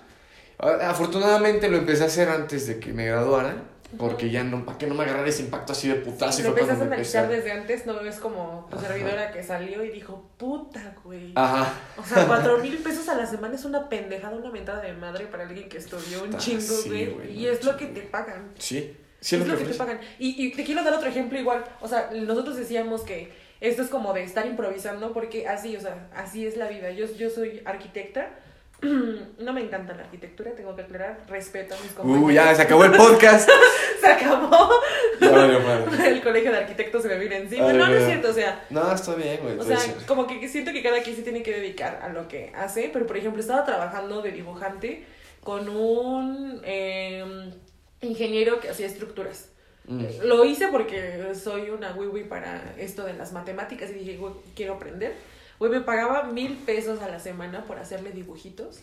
Afortunadamente lo empecé a hacer antes de que me graduara. Porque ya no, para que no me agarrara ese impacto así de putazo. y Lo fue empezaste a analizar desde antes, no ves como tu Ajá. servidora que salió y dijo, puta, güey. Ajá. O sea, *laughs* cuatro mil pesos a la semana es una pendejada, una mentada de madre para alguien que estudió un chingo, sí, güey. güey, y no, es lo que chingo. te pagan. Sí, sí es es lo que te ofrece. pagan. Y, y te quiero dar otro ejemplo igual. O sea, nosotros decíamos que esto es como de estar improvisando porque así, o sea, así es la vida. Yo, yo soy arquitecta. No me encanta la arquitectura, tengo que aclarar. Respeto a mis compañeros. Uh, ya se acabó el podcast. *laughs* Se acabó. Ya valió madre. El colegio de arquitectos se me viene encima. Ay, no, no es cierto, o sea, No, está bien, güey. o sea, como que siento que cada quien se tiene que dedicar a lo que hace, pero por ejemplo estaba trabajando de dibujante con un eh, ingeniero que hacía estructuras. Mm. Lo hice porque soy una wiwi para esto de las matemáticas y dije, quiero aprender. Güey, me pagaba mil pesos a la semana por hacerle dibujitos.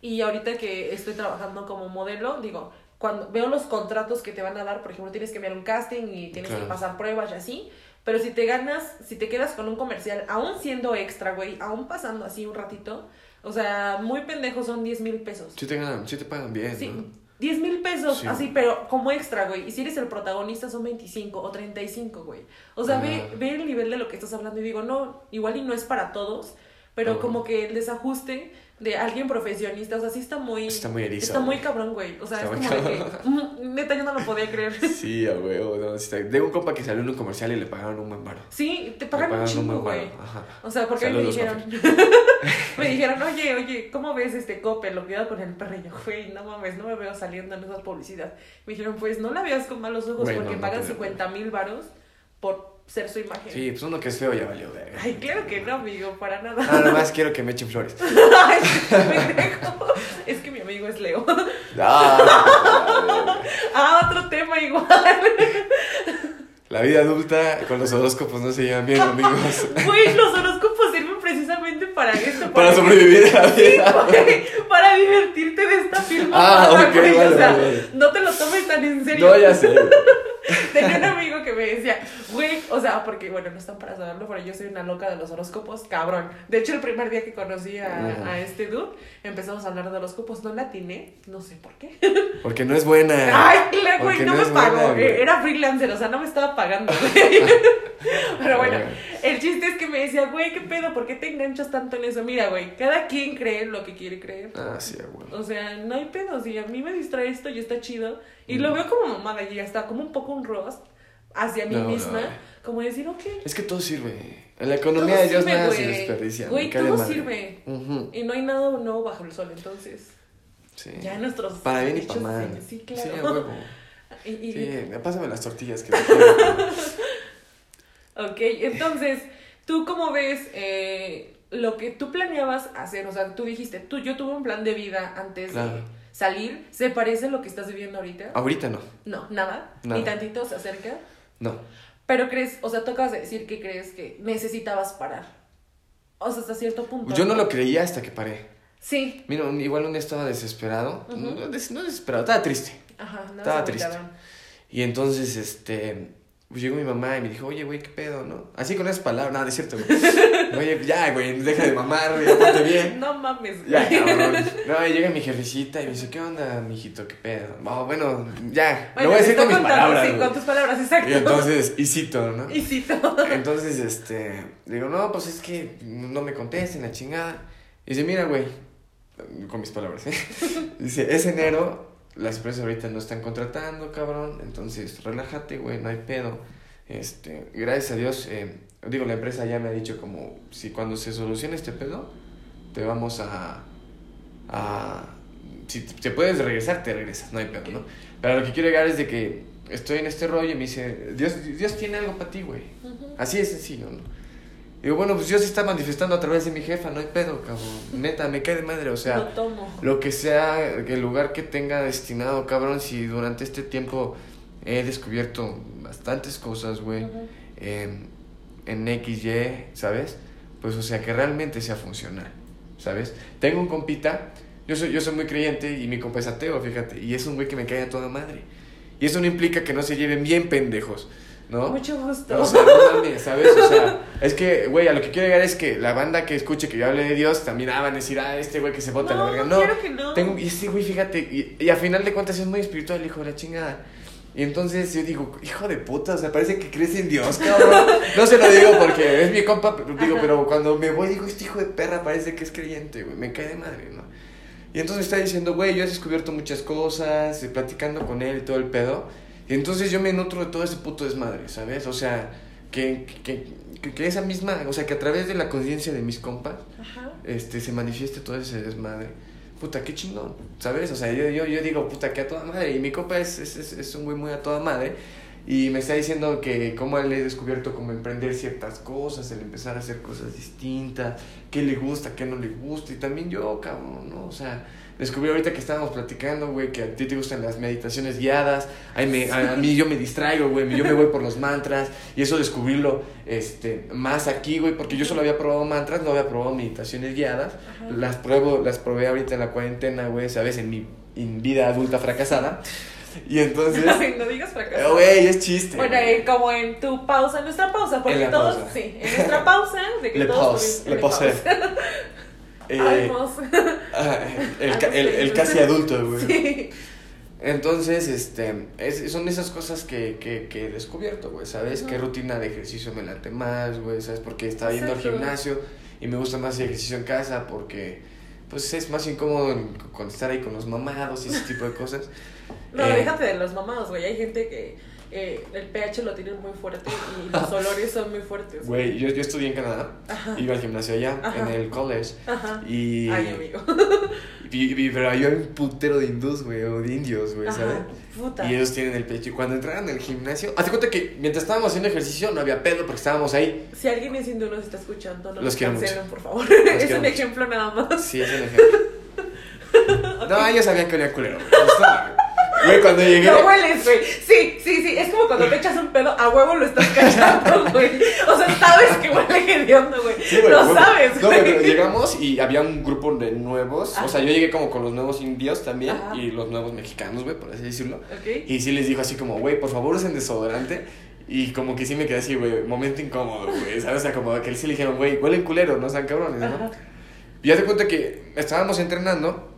Y ahorita que estoy trabajando como modelo, digo, cuando veo los contratos que te van a dar, por ejemplo, tienes que enviar un casting y tienes Claro. que pasar pruebas y así. Pero si te ganas, si te quedas con un comercial, aún siendo extra, güey, aún pasando así un ratito, o sea, muy pendejo son 10 mil pesos. Sí te ganan, sí te pagan bien, Sí, ¿no? 10 mil pesos, Sí. así, pero como extra, güey. Y si eres el protagonista son 25 o 35, güey. O sea, ve, Ah. ve el nivel de lo que estás hablando y digo, no, igual y no es para todos, pero Ah. como que el desajuste de alguien profesionista, o sea, sí está muy... Está muy erizo. Está muy cabrón, güey. O sea, Está es como de que... mm, Neta, yo no lo podía creer. *laughs* Sí, a huevo, no, está- De un compa que salió en un comercial y le pagaron un buen varo. Sí, te pagan un pagaron chingo, buen güey. O sea, porque me dijeron, *laughs* me dijeron, oye, oye, ¿cómo ves este cope? Lo cuidado con el perro. Y yo, güey, no mames, no me veo saliendo en esas publicidad. Me dijeron, pues no la veas con malos ojos Güey, porque no pagan te veo. 50 mil varos por ser su imagen. Sí, pues uno que es feo ya valió, verga. Ay, claro que no, amigo, para nada. Nada más quiero que me echen flores. *laughs* Ay, es que mi amigo es Leo. Ah, *laughs* ah, otro tema igual. la vida adulta con los horóscopos no se llevan bien, amigos. Güey, los horóscopos sirven precisamente para esto. Para sobrevivir a la Sí, vida. güey, para divertirte de esta filmada, Ah, ok, güey, o sea, vale. no te lo tomes tan en serio. No, ya sé. *laughs* Tenía un amigo que me decía, güey, o sea, porque, bueno, no están para saberlo, pero yo soy una loca de los horóscopos, cabrón. De hecho, el primer día que conocí a, a este dude, empezamos a hablar de horóscopos, no la atiné, no sé por qué. Porque no es buena. Ay, la güey, no, no me pagó, eh, era freelancer, o sea, no me estaba pagando, güey. *laughs* Pero bueno, Bueno. el chiste es que me decía, güey, ¿qué pedo? ¿Por qué te enganchas tanto en eso? Mira, güey, cada quien cree lo que quiere creer. Sí, güey. O sea, no hay pedo. Si a mí me distrae esto y está chido. Y Mm. lo veo como mamada y hasta como un poco un roast hacia mí No, misma. no. Como decir, ok. Es que todo sirve. En la economía todo de Dios sirve, nada se desperdicia. Güey, todo madre. sirve. Y no hay nada nuevo bajo el sol, entonces. Sí. Ya nuestros. Para bien y para mal. Sí, Sí, claro. a huevo. *laughs* Y- y- Sí, pásame las tortillas que *laughs* te quiero. Ok, entonces, ¿tú cómo ves eh, lo que tú planeabas hacer? O sea, tú dijiste, tú, yo tuve un plan de vida antes de salir. ¿Se parece a lo que estás viviendo ahorita? Ahorita no. No, nada. Nada. Ni tantito se acerca. No. Pero crees, o sea, tocas de decir que crees que necesitabas parar. O sea, hasta cierto punto. Yo no lo creía hasta que paré. Sí. Mira, un- igual un día estaba desesperado. Ujú. no, des- no desesperado, estaba triste. Ajá, no Estaba triste. Y entonces, este, pues llegó mi mamá y me dijo, oye, güey, ¿qué pedo, no? Así con esas palabras, nada, es cierto, güey. Oye, ya, güey, deja de mamar, ya ponte bien. *laughs* No mames. Ya, güey. cabrón. No, y llega mi *laughs* jefecita y me dice, ¿qué onda, mijito, qué pedo? Oh, bueno, ya, Bueno, lo voy a decir con mis contando, palabras. Sí, con tus palabras, exacto. Y entonces, y cito, ¿no? Y cito. Entonces, este, digo, no, pues es que no me contesten, la chingada. Y dice, mira, güey, con mis palabras, ¿eh? *laughs* Dice, es enero, las empresas ahorita no están contratando, cabrón, entonces relájate, güey, no hay pedo. Este, gracias a Dios, eh, digo, la empresa ya me ha dicho como, si cuando se solucione este pedo, te vamos a, a, si te puedes regresar, te regresas, no hay pedo, ¿no? Pero lo que quiero llegar es de que estoy en este rollo y me dice, Dios, Dios tiene algo para ti, güey. Ujú. Así de sencillo, ¿no? Digo, bueno, pues Dios está manifestando a través de mi jefa, no hay pedo, cabrón. Neta, me cae de madre, o sea, lo tomo. lo que sea, el lugar que tenga destinado, cabrón, si durante este tiempo he descubierto bastantes cosas, güey, Ujú. en, en XY, ¿sabes? Pues, o sea, que realmente sea funcional, ¿sabes? Tengo un compita, yo soy, yo soy muy creyente y mi compa es ateo, fíjate, y es un güey que me cae a toda madre. Y eso no implica que no se lleven bien pendejos, ¿no? Mucho gusto. O sea, no mames, ¿sabes? O sea, es que, güey, a lo que quiero llegar es que la banda que escuche que yo hable de Dios también ah, van a decir, ah, este güey que se bota a la verga. No, claro que no. tengo, y este güey, fíjate, y, y a final de cuentas es muy espiritual, hijo de la chingada. Y entonces yo digo, hijo de puta, o sea, parece que crees en Dios, cabrón. No se lo digo porque es mi compa, pero digo, pero cuando me voy digo, este hijo de perra parece que es creyente, güey, me cae de madre, ¿no? Y entonces me está diciendo, güey, yo he descubierto muchas cosas, platicando con él y todo el pedo. Y entonces yo me nutro de todo ese puto desmadre, ¿sabes? O sea, que, que, que, que esa misma, o sea, que a través de la conciencia de mis compas, Ajá. este, se manifieste todo ese desmadre. Puta, qué chingón, ¿sabes? O sea, yo, yo, yo digo, puta, que a toda madre. Y mi compa es, es, es, es un güey muy a toda madre. Y me está diciendo que cómo él he descubierto cómo emprender ciertas cosas, el empezar a hacer cosas distintas, qué le gusta, qué no le gusta. Y también yo, cabrón, ¿no? O sea, descubrí ahorita que estábamos platicando, güey, que a ti te gustan las meditaciones guiadas. A, me, a, a mí yo me distraigo, güey, yo me voy por los mantras. Y eso descubrirlo este, más aquí, güey, porque yo solo había probado mantras, no había probado meditaciones guiadas. Ajá. Las pruebo, las probé ahorita en la cuarentena, güey, ¿sabes? En mi en vida adulta fracasada. Y entonces, *laughs* Ay, no digas eh, fracaso. güey, es chiste. Bueno, eh, como en tu pausa, en nuestra pausa, porque todos, pausa. sí, en nuestra pausa, de que Le todos pause, le pause. *laughs* Eh, *laughs* el, el, el casi adulto, güey. Sí. Entonces, este, es- son esas cosas que, que, que he descubierto, güey, ¿sabes? Ujú. ¿Qué rutina de ejercicio me late más, güey? ¿Sabes? Porque estaba yendo al gimnasio y me gusta más el ejercicio en casa porque, pues, es más incómodo con estar ahí con los mamados y ese tipo de cosas. No, Eh, déjate de los mamados, güey. Hay gente que eh, el pH lo tienen muy fuerte y los *laughs* olores son muy fuertes. Güey, yo, yo estudié en Canadá, Ajá. iba al gimnasio allá, Ajá. en el college, Ajá. y... Ay, amigo. *laughs* y- y- pero era un putero de hindús, güey, o de indios, güey, ¿sabes? Puta. Y ellos tienen el pecho. Y cuando entraron al gimnasio, hazte cuenta que mientras estábamos haciendo ejercicio no había pedo porque estábamos ahí. Si alguien es hindú nos está escuchando, no Los cancelen, por favor. *laughs* es un mucho. ejemplo nada más. Sí, es el ejemplo. No, ellos sabían que olía culero. güey. Güey, cuando llegué. Lo hueles, güey. Sí, sí, sí. Es como cuando te echas un pedo, a huevo lo estás cachando, *laughs* güey. O sea, sabes que huele hediondo, güey. Sí, güey, lo güey. sabes, No, güey. güey, pero llegamos y había un grupo de nuevos. Ajá. O sea, yo llegué como con los nuevos indios también Ajá. y los nuevos mexicanos, güey, por así decirlo. Ok. Y sí les dijo así como, güey, por favor usen desodorante. Y como que sí me quedé así, güey, momento incómodo, güey. ¿Sabes? O sea, como que sí le dijeron, güey, huelen culero, no sean cabrones, ¿no? Ajá. Y ya te cuenta que estábamos entrenando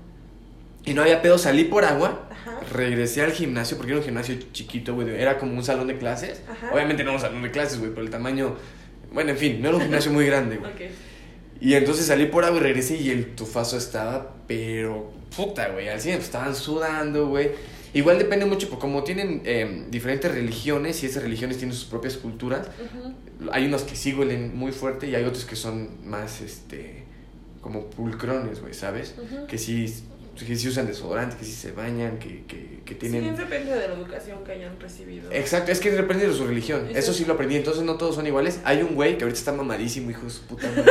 y no había pedo, salí por agua. Ajá. Regresé al gimnasio porque era un gimnasio chiquito, güey. Era como un salón de clases. Ajá. Obviamente no un salón de clases, güey, por el tamaño. Bueno, en fin, no era un gimnasio muy grande, güey. *laughs* Ok. Y entonces salí por agua y regresé y el tufazo estaba, pero puta, güey. Al 100 estaban sudando, güey. Igual depende mucho, porque como tienen eh, diferentes religiones y esas religiones tienen sus propias culturas, hay unos que sí huelen muy fuerte y hay otros que son más, este, como pulcrones, güey, ¿sabes? Que sí, que sí usan desodorante, que sí se bañan, que, que, que tienen... Sí, depende de la educación que hayan recibido. Exacto, es que depende de su religión. Eso sí lo aprendí. Entonces no todos son iguales. Hay un güey que ahorita está mamadísimo, hijo de su puta madre.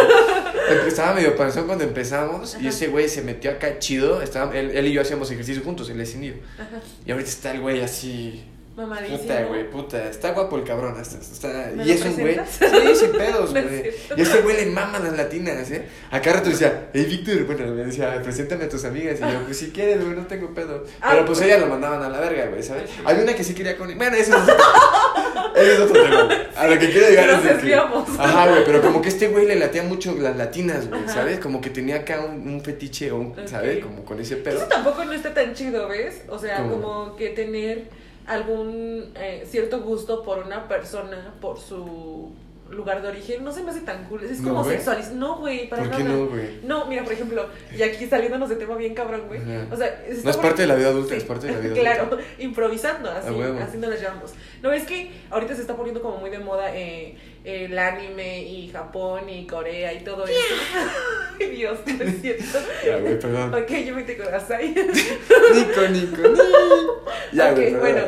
*laughs* estaba medio panzón cuando empezamos. Y ese güey se metió acá chido. Estaba, él, él y yo hacíamos ejercicio juntos, él es indio. Ajá. Y ahorita está el güey así. Mamadísimo. Puta, güey, puta. Está guapo el cabrón. Hasta, está, ¿Me y es un güey. Sí, sin pedos, *laughs* güey. Y a ese güey le maman las latinas, ¿eh? Acá rato decía, hey, Víctor, bueno, me decía, preséntame a tus amigas. Y yo, pues si quieres, güey, no tengo pedo. Ah, Pero pues pues. ella lo mandaban a la verga, güey, ¿sabes? Sí. Hay una que sí quería con. Bueno, eso es otro *laughs* es otro tema. A lo que quiero llegar Nos es que-. Ajá, güey, pero como que este güey le latía mucho las latinas, güey. ¿sabes? Como que tenía acá un, un fetiche, o un. ¿sabes? Como con ese pedo. Eso tampoco no está tan chido, ¿ves? O sea, ¿Cómo? como que tener algún eh, cierto gusto por una persona, por su lugar de origen, no se me hace tan cool. Es No, como sexualiz... No, güey, para ¿Por nada. qué no, güey? No, mira, por ejemplo, y aquí saliéndonos de tema bien cabrón, güey. O sea, No es parte de la vida *laughs* adulta, es parte de la vida Claro, adulta. improvisando, así, así nos las llevamos. No, es que ahorita se está poniendo como muy de moda eh, el anime y Japón y Corea y todo eso. *laughs* Ay, Dios, no es cierto. Ya, güey, perdón. Ok, yo me te Kudasai. Nico, Nico, Nico. Ya, Ok, güey, perdón. bueno.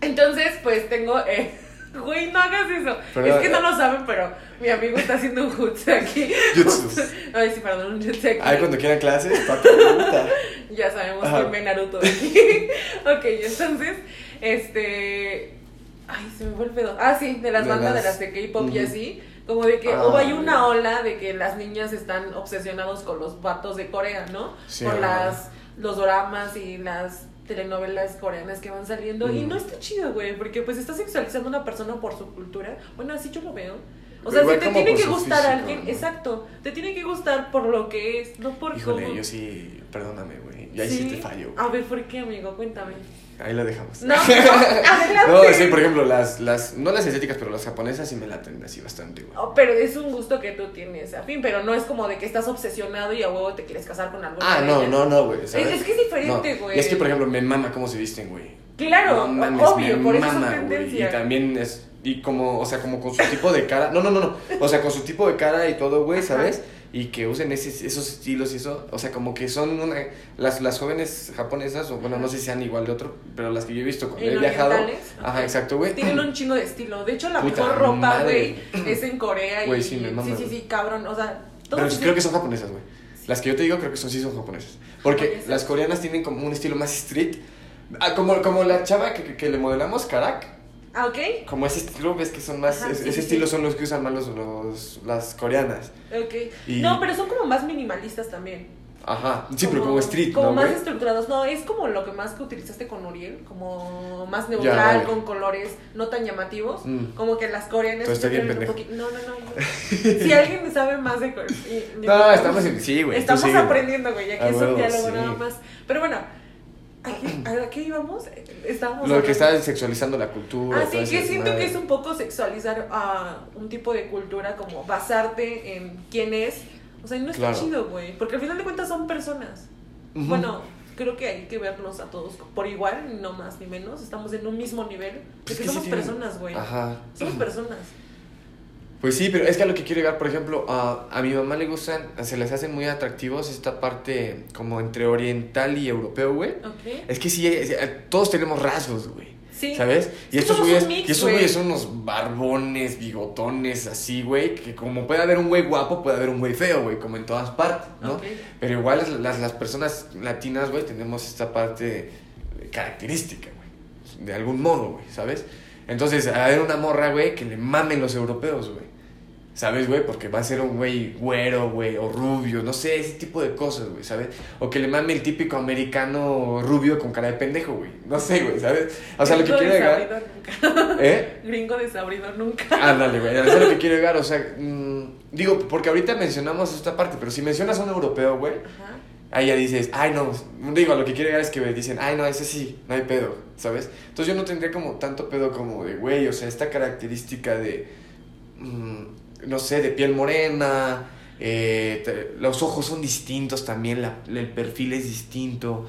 Entonces, pues tengo. Eh, *laughs* güey, no hagas eso. Perdón. Es que no lo saben, pero mi amigo está haciendo un jutsu aquí. Jutsus. *laughs* Ay, sí, perdón, un jutsu aquí. Ay, cuando quieran clases, papi, pregunta. Ya sabemos Ajá. quién ve Naruto de aquí. ok, entonces, este. Ay, se me fue el pedo. Ah, sí, de las De bandas las- de las de K-pop y así. Como de que Ah, o hay una ya. ola de que las niñas están obsesionados con los vatos de Corea, ¿no? Sí, Por las los dramas y las telenovelas coreanas que van saliendo. Y no está chido, güey, porque pues estás sexualizando a una persona por su cultura. Bueno, así yo lo veo. O Pero sea, si te tiene que gustar físico, alguien, ¿no? exacto, te tiene que gustar por lo que es, no por Híjole, cómo. yo sí, perdóname, güey. Y ahí sí, te fallo. A ver, ¿por qué, amigo? Cuéntame. Ahí lo dejamos. No, *laughs* no, adelante. No, sí, por ejemplo, las, las, no las asiáticas, pero las japonesas sí me laten así bastante, güey. Oh, pero es un gusto que tú tienes, a fin, pero no es como de que estás obsesionado y a huevo te quieres casar con alguna Ah, no, ellas. no, no, güey. ¿sabes? Es- es que es diferente, güey. Es que, por ejemplo, me mama cómo se visten, güey. Claro, No mames, obvio, me por eso mama, son güey. tendencia. Y también es. Y como, o sea, como con su tipo de cara. No, no, no, no. O sea, con su tipo de cara y todo, güey, Ajá. Y que usen ese, esos estilos y eso. O sea, como que son una. Las, las jóvenes japonesas, o bueno, no sé si sean igual de otro, pero las que yo he visto cuando he viajado. orientales, Ajá, exacto, güey. Tienen un *laughs* chingo de estilo. De hecho, la Puta mejor ropa, güey, es en Corea. Güey, y, sí, me mama, sí, sí, sí, cabrón. O sea, todo Pero sí- creo que son japonesas, güey. Las que yo te digo creo que son sí son japonesas. Porque Japonesas. las coreanas tienen como un estilo más street. Ah, como, como la chava que, que- que le modelamos, Karak. Ah, ok. Como ese estilo, ves que son más. Ajá, es- sí, ese sí, estilo sí. son los que usan más los, los- las coreanas. Ok. Y- No, pero son como más minimalistas también. Ajá. Sí, pero como street, Como ¿no, más güey? estructurados. No, es como lo que más que utilizaste con Uriel. Como más Ya, neutral, vale. con colores no tan llamativos. Mm. Como que las coreanas. Yo bien un pendejo. poquito- No, no, no. *laughs* si alguien sabe más de. No, estamos sí, güey, Estamos aprendiendo, güey. Aquí A es un diálogo nada más. Pero bueno, ¿a qué, íbamos? Estábamos Lo que está sexualizando la cultura. Ah, todo sí, ese que siento que es un poco sexualizar a un tipo de cultura, como basarte en quién es. O sea, no está Claro. chido, güey. Porque al final de cuentas son personas. Bueno, creo que hay que vernos a todos por igual, no más ni menos. Estamos en un mismo nivel. Porque que somos personas, güey. Ajá. Somos *clears throat* personas. Pues sí, pero es que a lo que quiero llegar, por ejemplo, a, a mi mamá le gustan, se les hacen muy atractivos esta parte como entre oriental y europeo, güey. ¿Ok? Es que sí, es- eh, todos tenemos rasgos, güey. Sí. ¿Sabes? Y estos güeyes, y estos güey. güeyes son unos barbones, bigotones, así, güey, que como puede haber un güey guapo, puede haber un güey feo, güey, como en todas partes, ¿no? Ok. Pero igual las, las, las personas latinas, güey, tenemos esta parte característica, güey. De algún modo, güey, ¿sabes? Entonces, a ver una morra, güey, que le mamen los europeos, güey. ¿Sabes, güey? Porque va a ser un güey güero, güey, o rubio, no sé, ese tipo de cosas, güey, ¿sabes? O que le mame el típico americano rubio con cara de pendejo, güey. No sé, güey, ¿sabes? O sea, lo que quiero llegar. nunca. ¿Eh? Gringo desabrido nunca. Ándale, güey, eso es lo que quiero llegar, o sea, mm, digo, porque ahorita mencionamos esta parte, pero si mencionas a un europeo, güey, ahí ya dices, ay, no, digo, lo que quiero llegar es que güey, dicen, ay, no, ese sí, no hay pedo, ¿sabes? Entonces yo no tendría como tanto pedo como de, güey, o sea, esta característica de, mm, no sé, de piel morena, eh, te- los ojos son distintos también, la- el perfil es distinto.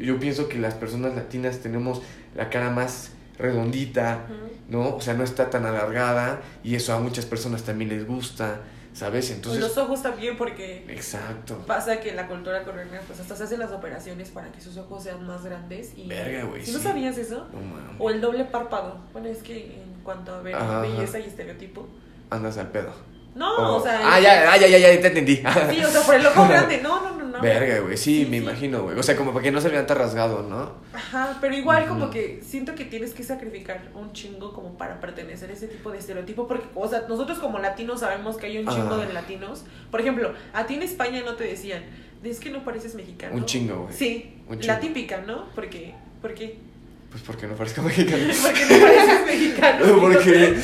Yo pienso que las personas latinas tenemos la cara más redondita. ¿no? O sea, no está tan alargada y eso a muchas personas también les gusta, ¿sabes? Y Entonces... los ojos también porque Exacto. pasa que en la cultura coreana pues hasta se hacen las operaciones para que sus ojos sean más grandes y Verga, güey, ¿Sí ¿no sabías eso? No. O el doble párpado. Bueno, es que en cuanto a ver ajá. belleza y estereotipo. Andas al pedo. No, o sea, Ah, ya, ah, ya, ya, ya, te entendí. Sí, o sea, por el ojo grande. No, no, no, no. Verga, güey, sí, Sí, me sí. imagino, güey. O sea, como para que no se vean tan rasgado, ¿no? Ajá, pero igual como que siento que tienes que sacrificar un chingo como para pertenecer a ese tipo de estereotipo, porque, o sea, nosotros como latinos sabemos que hay un chingo Ah. de latinos. Por ejemplo, a ti en España no te decían, es que no pareces mexicano. Un chingo, güey. Sí, Un la chingo. típica, ¿no? Porque, ¿por qué? Pues porque no parezco *laughs* mexicano. *laughs* Porque no pareces mexicano. *laughs* porque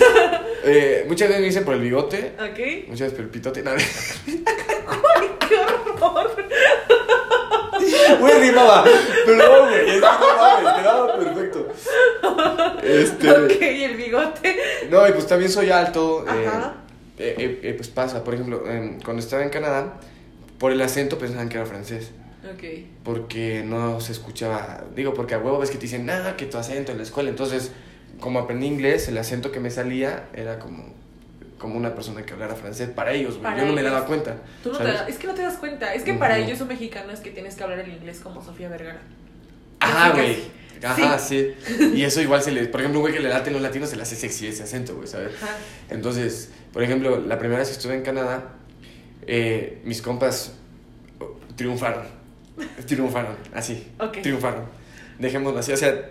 eh, muchas veces me dicen por el bigote, ¿Ok? muchas veces por el pitote. No, ¡Ay, qué horror! Güey, rimaba. Pero, güey, es que no mames, quedaba perfecto. Este. Ok, el bigote. No, y pues también soy alto. eh, Ajá. eh, eh, eh, pues pasa, por ejemplo, em, cuando estaba en Canadá, por el acento pensaban que era francés. Porque no se escuchaba. Digo, porque a huevo ves que te dicen, nada, que tu acento en la escuela. Entonces, como aprendí inglés, el acento que me salía era como, como una persona que hablara francés para ellos, güey. Yo no me daba cuenta. Tú no te ¿sabes? das- es que no te das cuenta. Es que para Ujú. ellos son mexicanos que tienes que hablar el inglés como Sofía Vergara. Ajá, Casi, güey. Ajá, sí. Y eso igual se le. Por ejemplo, un güey que le late en los latinos se le hace sexy ese acento, güey, ¿sabes? Ajá. Entonces, por ejemplo, la primera vez que estuve en Canadá, eh, mis compas triunfaron. *laughs* Triunfaron, así. Ok. Triunfaron. Dejémoslo así, o sea,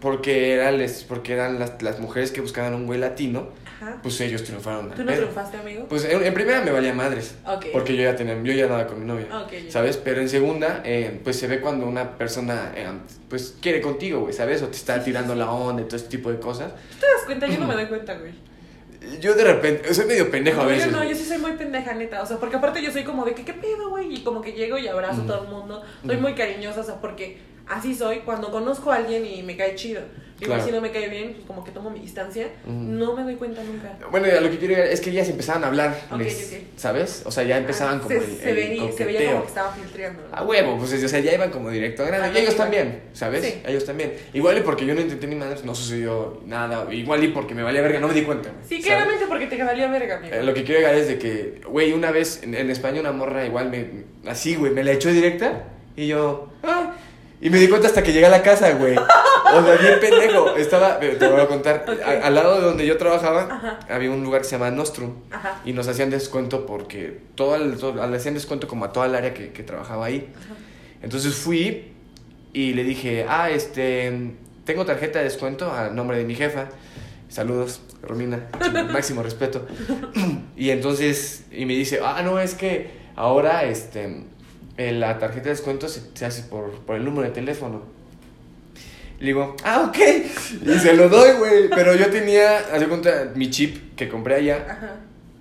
porque, era les, porque eran las, las mujeres que buscaban un güey latino, Ajá. pues ellos triunfaron. ¿Tú no pedo. triunfaste, amigo? Pues en, en primera me valía madres, Ok. porque yo ya tenía, yo ya andaba con mi novia. Ok, ya. ¿Sabes? Pero en segunda, eh, pues se ve cuando una persona, eh, pues, quiere contigo, güey, ¿sabes? O te está tirando la onda y todo ese tipo de cosas. ¿Tú te das cuenta? Yo no me *clears throat* doy cuenta, güey. Yo de repente, soy medio pendejo a veces. yo no, yo sí soy muy pendeja, neta. O sea, porque aparte yo soy como de que, ¿qué pedo, güey? Y como que llego y abrazo a todo el mundo. Soy muy cariñosa, o sea, porque así soy. Cuando conozco a alguien y me cae chido, y Claro. si no me cae bien, pues como que tomo mi distancia, Ujú. no me doy cuenta nunca. Bueno, lo que quiero es que ellas empezaban a hablar, Ok, les- ok. ¿sabes? O sea, ya empezaban Ah, como se, el, se, el veía, se veía como que estaba filtreando. ¿no? A huevo, pues o sea, ya iban como directo a grano. Ah, y ellos también, ¿sabes? Sí. Ellos también. Igual y porque yo no intenté ni madres, no sucedió nada. Igual y porque me valía verga, no me di cuenta. Sí, ¿sabes? claramente porque te valía verga, amigo. Eh, lo que quiero llegar es de que, güey, una vez en, en España una morra igual me, así, güey, me la echó directa y yo, ah, y me di cuenta hasta que llegué a la casa, güey. O sea, bien pendejo. Estaba, te voy a contar, a- al lado de donde yo trabajaba, Ajá. había un lugar que se llama Nostrum. Ajá. Y nos hacían descuento porque todo el, todo- le hacían descuento como a toda el área que, que trabajaba ahí. Ajá. Entonces fui y le dije, ah, este, tengo tarjeta de descuento a nombre de mi jefa. Saludos, Romina, *laughs* máximo respeto. *clears throat* Y entonces, y me dice, ah, no, es que ahora, este, eh, la tarjeta de descuento se, se hace por, por el número de teléfono. Le digo, ah, ok. Y se lo doy, güey. Pero yo tenía, haz de cuenta, mi chip que compré allá. Ajá.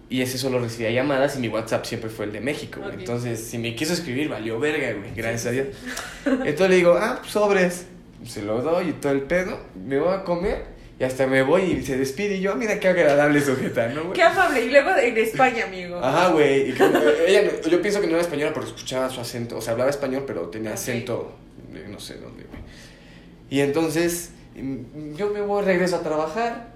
Y ese solo recibía llamadas y mi WhatsApp siempre fue el de México, güey. Ok. Entonces, si me quiso escribir, valió verga, güey. Gracias a Dios. Entonces le digo, ah, pues, sobres. Se lo doy y todo el pedo. Me voy a comer y hasta me voy y se despide. Y yo, mira qué agradable sujeta, ¿no, güey? Qué amable. Y luego en España, amigo. Ajá, güey. Y que- ella, no- yo pienso que no era española porque escuchaba su acento. O sea, hablaba español, pero tenía acento de no sé dónde, güey. Y entonces, mm, yo me voy, regreso a trabajar.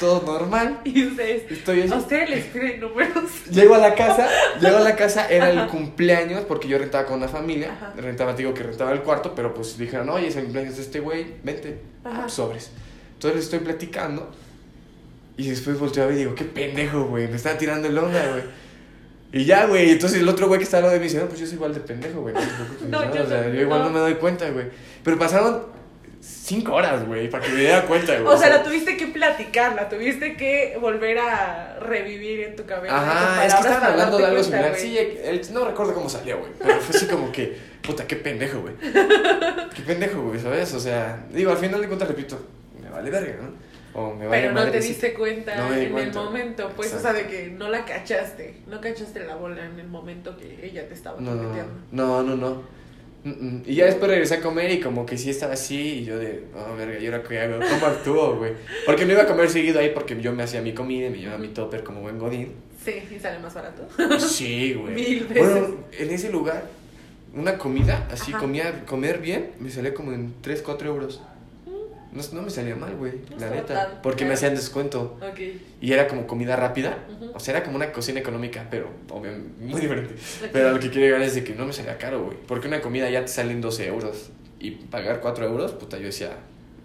Todo normal. *laughs* Y ustedes, Estoy a ustedes les piden números. Llego a la casa, *laughs* llego a la casa, era el cumpleaños, porque yo rentaba con una familia, Ajá. rentaba, digo que rentaba el cuarto, pero pues dijeron, oye, es el cumpleaños de este güey, vente. Ah, sobres. Entonces le estoy platicando, y después volteo a ver y digo, qué pendejo, güey, me estaba tirando el onda, güey. Y ya, güey, entonces el otro güey que está al lado de mí dice, no, pues yo soy igual de pendejo, güey. No, te preocupes", *laughs* No, ¿no? yo o sea, no- yo igual no. me doy cuenta, güey. Pero pasaron cinco horas, güey, para que me diera cuenta, güey. *laughs* O sea, la tuviste que platicar, la tuviste que volver a revivir en tu cabeza. Ajá, es que estaban hablando de algo similar. Sí, él, no recuerdo cómo salió, güey. Pero fue así como que, puta, qué pendejo, güey. Qué pendejo, güey, ¿sabes? O sea, digo, al final de cuentas, repito, me vale verga, ¿no? O me vale Pero no te diste cuenta No en cuenta. el momento, pues, o sea, de que no la cachaste. No cachaste la bola en el momento que ella te estaba No, no, toqueteando. no, no, no. Mm, mm. Y ya después regresé a comer y como que sí estaba así y yo de, oh, verga, ¿y ahora qué hago? ¿Cómo actúo, güey? Porque no iba a comer seguido ahí porque yo me hacía mi comida y me llevaba mi topper como buen godín. Sí, y sale más barato. Sí, güey. *laughs* Mil veces. Bueno, en ese lugar, una comida, así, Ajá. comía, comer bien, me salía como en 3, 4 euros. No, no me salía mal, güey, No la estaba neta. Porque me hacían descuento. Ok. Y era como comida rápida. O sea, era como una cocina económica, pero obviamente muy diferente. Pero lo que quiero llegar es de que no me salía caro, güey. Porque una comida ya te salen 12 euros. Y pagar 4 euros, puta, yo decía,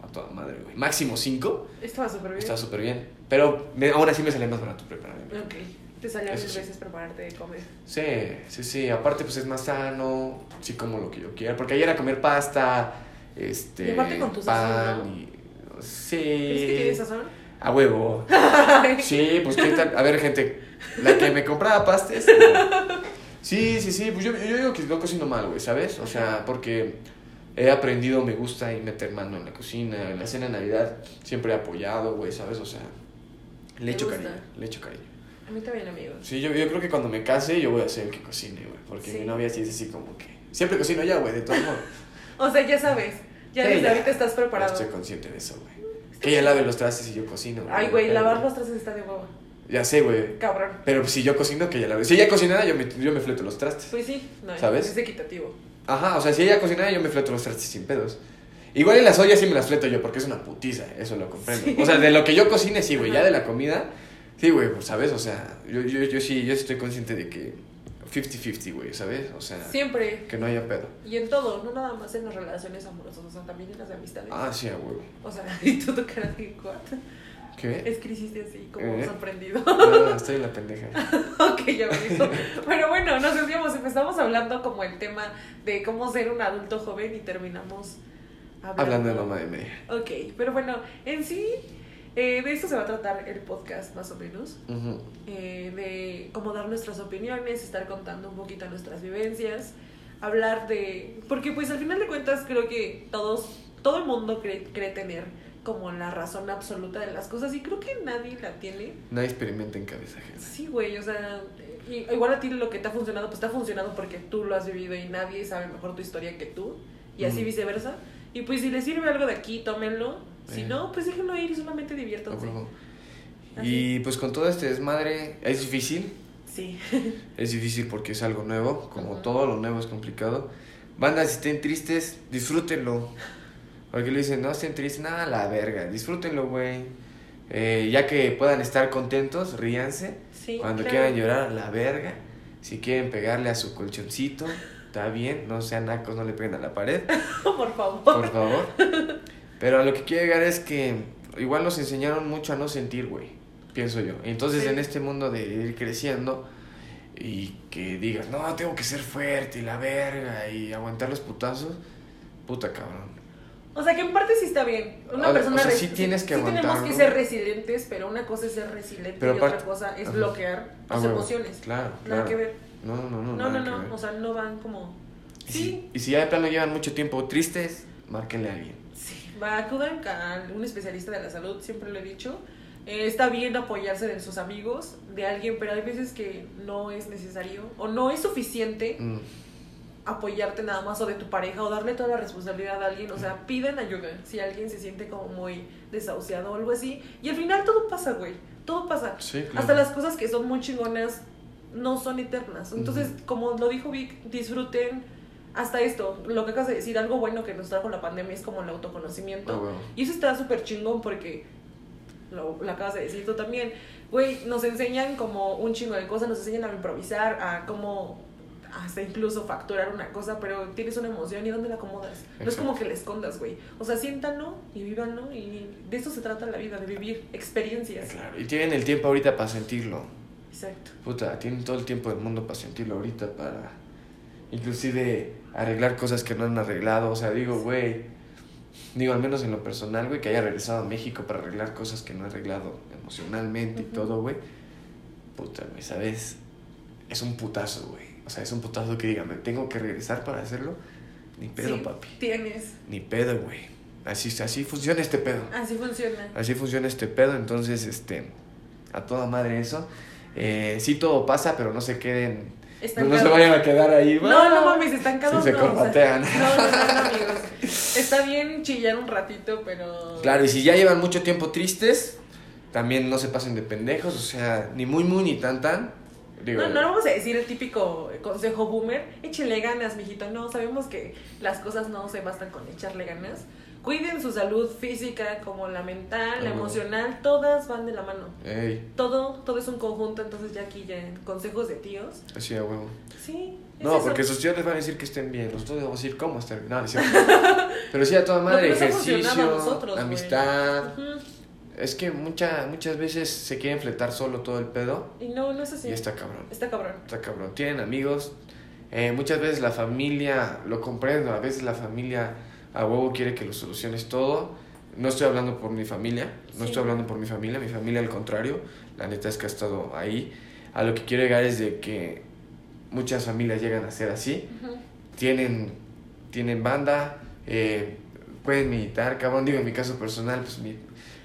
a toda madre, güey. Máximo 5, Estaba súper bien. está súper bien. Pero me- aún así me salía más barato prepararme. Ok. Te salía mil sí. veces prepararte de comer. Sí, sí, sí. Aparte, pues es más sano. Sí, como lo que yo quiera. Porque ayer era comer pasta, este. Y aparte con tu pan sazón, ¿no? y. Sí. ¿Crees que tiene sazón? A huevo. *laughs* Sí, pues qué tal. A ver, gente. La que me compraba pastes. no. Sí, sí, sí. Pues yo, yo digo que no cocino mal, güey, ¿sabes? O sea, porque he aprendido, me gusta y meter mano en la cocina. En la cena de Navidad siempre he apoyado, güey, ¿sabes? O sea, le echo gusta. cariño. Le echo cariño. A mí también, amigos. Sí, yo, yo creo que cuando me case yo voy a ser el que cocine, güey. Porque Sí. mi novia sí es así como que... Siempre cocino ya, güey, de todos modos. *laughs* O sea, ya sabes. Ya desde ahorita estás preparado. Estoy consciente de eso, güey. Que ella lave los trastes y yo cocino. Ay, güey, lavar los trastes está de huevo. Ya sé, güey. Cabrón. Pero si yo cocino, que ella lave. Si ella cocinara, yo me, yo me fleto los trastes. Pues sí, no, ¿Sabes? es equitativo. Ajá, o sea, si ella cocinara, yo me fleto los trastes sin pedos. Igual en las ollas sí me las fleto yo, porque es una putiza, eso lo comprendo. Sí. O sea, de lo que yo cocine, sí, güey. Ya de la comida, sí, güey, pues, ¿sabes? O sea, yo, yo, yo sí, yo estoy consciente de que 50-50, güey, ¿sabes? O sea, Siempre. que no haya pedo. Y en todo, no nada más en las relaciones amorosas, o sea, también en las amistades. Ah, sí, a huevo. O sea, *laughs* y tú cara de ¿what? ¿Qué? Es que hiciste así, como ¿Eh? sorprendido. *laughs* No, estoy en la pendeja. *laughs* ok, ya me dijo. Pero bueno, nos desviamos, empezamos hablando como el tema de cómo ser un adulto joven y terminamos hablando, Hablando de mamá de media. Ok, pero bueno, en sí, eh, de esto se va a tratar el podcast más o menos. Eh, de cómo dar nuestras opiniones, estar contando un poquito nuestras vivencias, hablar de... Porque pues al final de cuentas creo que todos, todo el mundo cree, cree tener como la razón absoluta de las cosas y creo que nadie la tiene. Nadie experimenta en cabeza ajena. Sí, güey, o sea, igual a ti lo que te ha funcionado, pues te ha funcionado porque tú lo has vivido y nadie sabe mejor tu historia que tú y así viceversa. Y pues si les sirve algo de aquí, tómenlo. Si Eh. no, pues déjenlo ir y solamente diviértanse. Y pues con todo este desmadre, es difícil. Sí. *laughs* Es difícil porque es algo nuevo. Como Ujú. todo lo nuevo es complicado. Bandas, si estén tristes, disfrútenlo. Porque le dicen, no estén tristes, nada, la verga. Disfrútenlo, güey. Eh, ya que puedan estar contentos, ríanse. Sí, Cuando claro. quieran llorar, la verga. Si quieren pegarle a su colchoncito, está bien. No sean nacos, no le peguen a la pared. *laughs* Por favor. Por favor. *laughs* Pero a lo que quiero llegar es que igual nos enseñaron mucho a no sentir, güey. Pienso yo. Entonces, Sí. en este mundo de ir creciendo y que digas, no, tengo que ser fuerte y la verga y aguantar los putazos, puta cabrón. O sea, que en parte sí está bien. Una O- persona o sea, sí tienes que tenemos que ser resilientes, pero una cosa es ser resiliente Pero y aparte- otra cosa es bloquear Ah, emociones. Claro, Nada claro. que ver. No, no, no. No, no, no. O sea, no van como. Y Sí, si- Y si ya de plano llevan mucho tiempo tristes, márquenle a alguien. Va, acudan a un especialista de la salud, siempre lo he dicho. Eh, está bien apoyarse de sus amigos, de alguien, pero hay veces que no es necesario o no es suficiente Mm, apoyarte nada más o de tu pareja o darle toda la responsabilidad a alguien. O sea, piden ayuda si alguien se siente como muy desahuciado o algo así. Y al final todo pasa, güey. Todo pasa. Sí, claro. Hasta las cosas que son muy chingonas no son eternas. Entonces, Ujú. como lo dijo Vic, disfruten hasta esto. Lo que acabas de decir, algo bueno que nos trajo la pandemia es como el autoconocimiento. Ah, huevo. Y eso está súper chingón porque lo, lo acabas de decir tú también. Güey, nos enseñan como un chingo de cosas, nos enseñan a improvisar, a cómo hasta incluso facturar una cosa, pero tienes una emoción y ¿dónde la acomodas? No es Exacto. como que la escondas, güey. O sea, siéntanlo y vívanlo y de eso se trata la vida, de vivir experiencias. Claro. Y tienen el tiempo ahorita para sentirlo. Exacto. Puta, tienen todo el tiempo del mundo para sentirlo ahorita, para inclusive arreglar cosas que no han arreglado. O sea, digo, güey, digo, al menos en lo personal, güey, que haya regresado a México para arreglar cosas que no he arreglado emocionalmente y todo, güey. Puta, güey, ¿sabes? Es un putazo, güey. O sea, es un putazo que diga, me tengo que regresar para hacerlo. Ni pedo, Sí, papi. Tienes. Ni pedo, güey. Así, así funciona este pedo. Así funciona. Así funciona este pedo, entonces, este, a toda madre eso. Eh, sí todo pasa, pero no se queden, no, se vayan a quedar ahí. No, no mames, estancados Sí, se no. o sea, corbatean. no, no, no, no, *laughs* amigos. Está bien chillar un ratito, pero. Claro, y si ya llevan mucho tiempo tristes, también no se pasen de pendejos, o sea, ni muy, muy, ni tan, tan. Digo, No, no vamos a decir el típico consejo boomer, échele ganas, mijito. No, sabemos que las cosas no se bastan con echarle ganas. Cuiden su salud física, como la mental, la emocional, todas van de la mano. Ey, Todo, todo es un conjunto, entonces ya aquí ya consejos de tíos. así a huevo. Sí. es No, eso. porque sus tíos les van a decir que estén bien, nosotros les vamos a decir cómo están bien. No. *laughs* Pero sí, a toda madre, ejercicio, nosotros, amistad. Es que mucha, muchas veces se quieren fletar solo todo el pedo Y no, no es así. y está cabrón. Está cabrón. Está cabrón. Tienen amigos. eh, muchas veces la familia, lo comprendo, a veces la familia a huevo quiere que lo soluciones todo. No estoy hablando por mi familia, no Sí. estoy hablando por mi familia, mi familia al contrario, la neta es que ha estado ahí. A lo que quiero llegar es de que muchas familias llegan a ser así, Ujú. tienen, tienen banda, eh, pueden meditar, cabrón, digo en mi caso personal, pues mi, eh,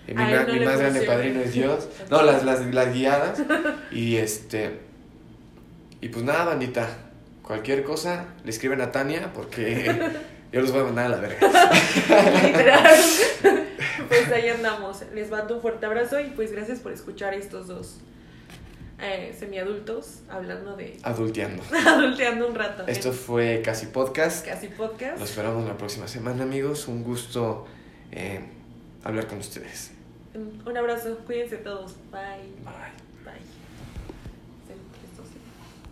mi, ma- no mi más grande padrino es Dios. *laughs* No, las, las, las guiadas. *laughs* Y este. Y pues nada, bandita. Cualquier cosa, le escriben a Tania porque *laughs* yo los voy a mandar a la verga. *laughs* Literal. *laughs* pues ahí andamos. Les mando un fuerte abrazo y pues gracias por escuchar a estos dos eh, semiadultos hablando de Adulteando. *laughs* adulteando un rato. Esto fue Casi Podcast. casi podcast. Los esperamos la próxima semana, amigos. Un gusto eh, hablar con ustedes. Un abrazo, cuídense todos. Bye. Bye.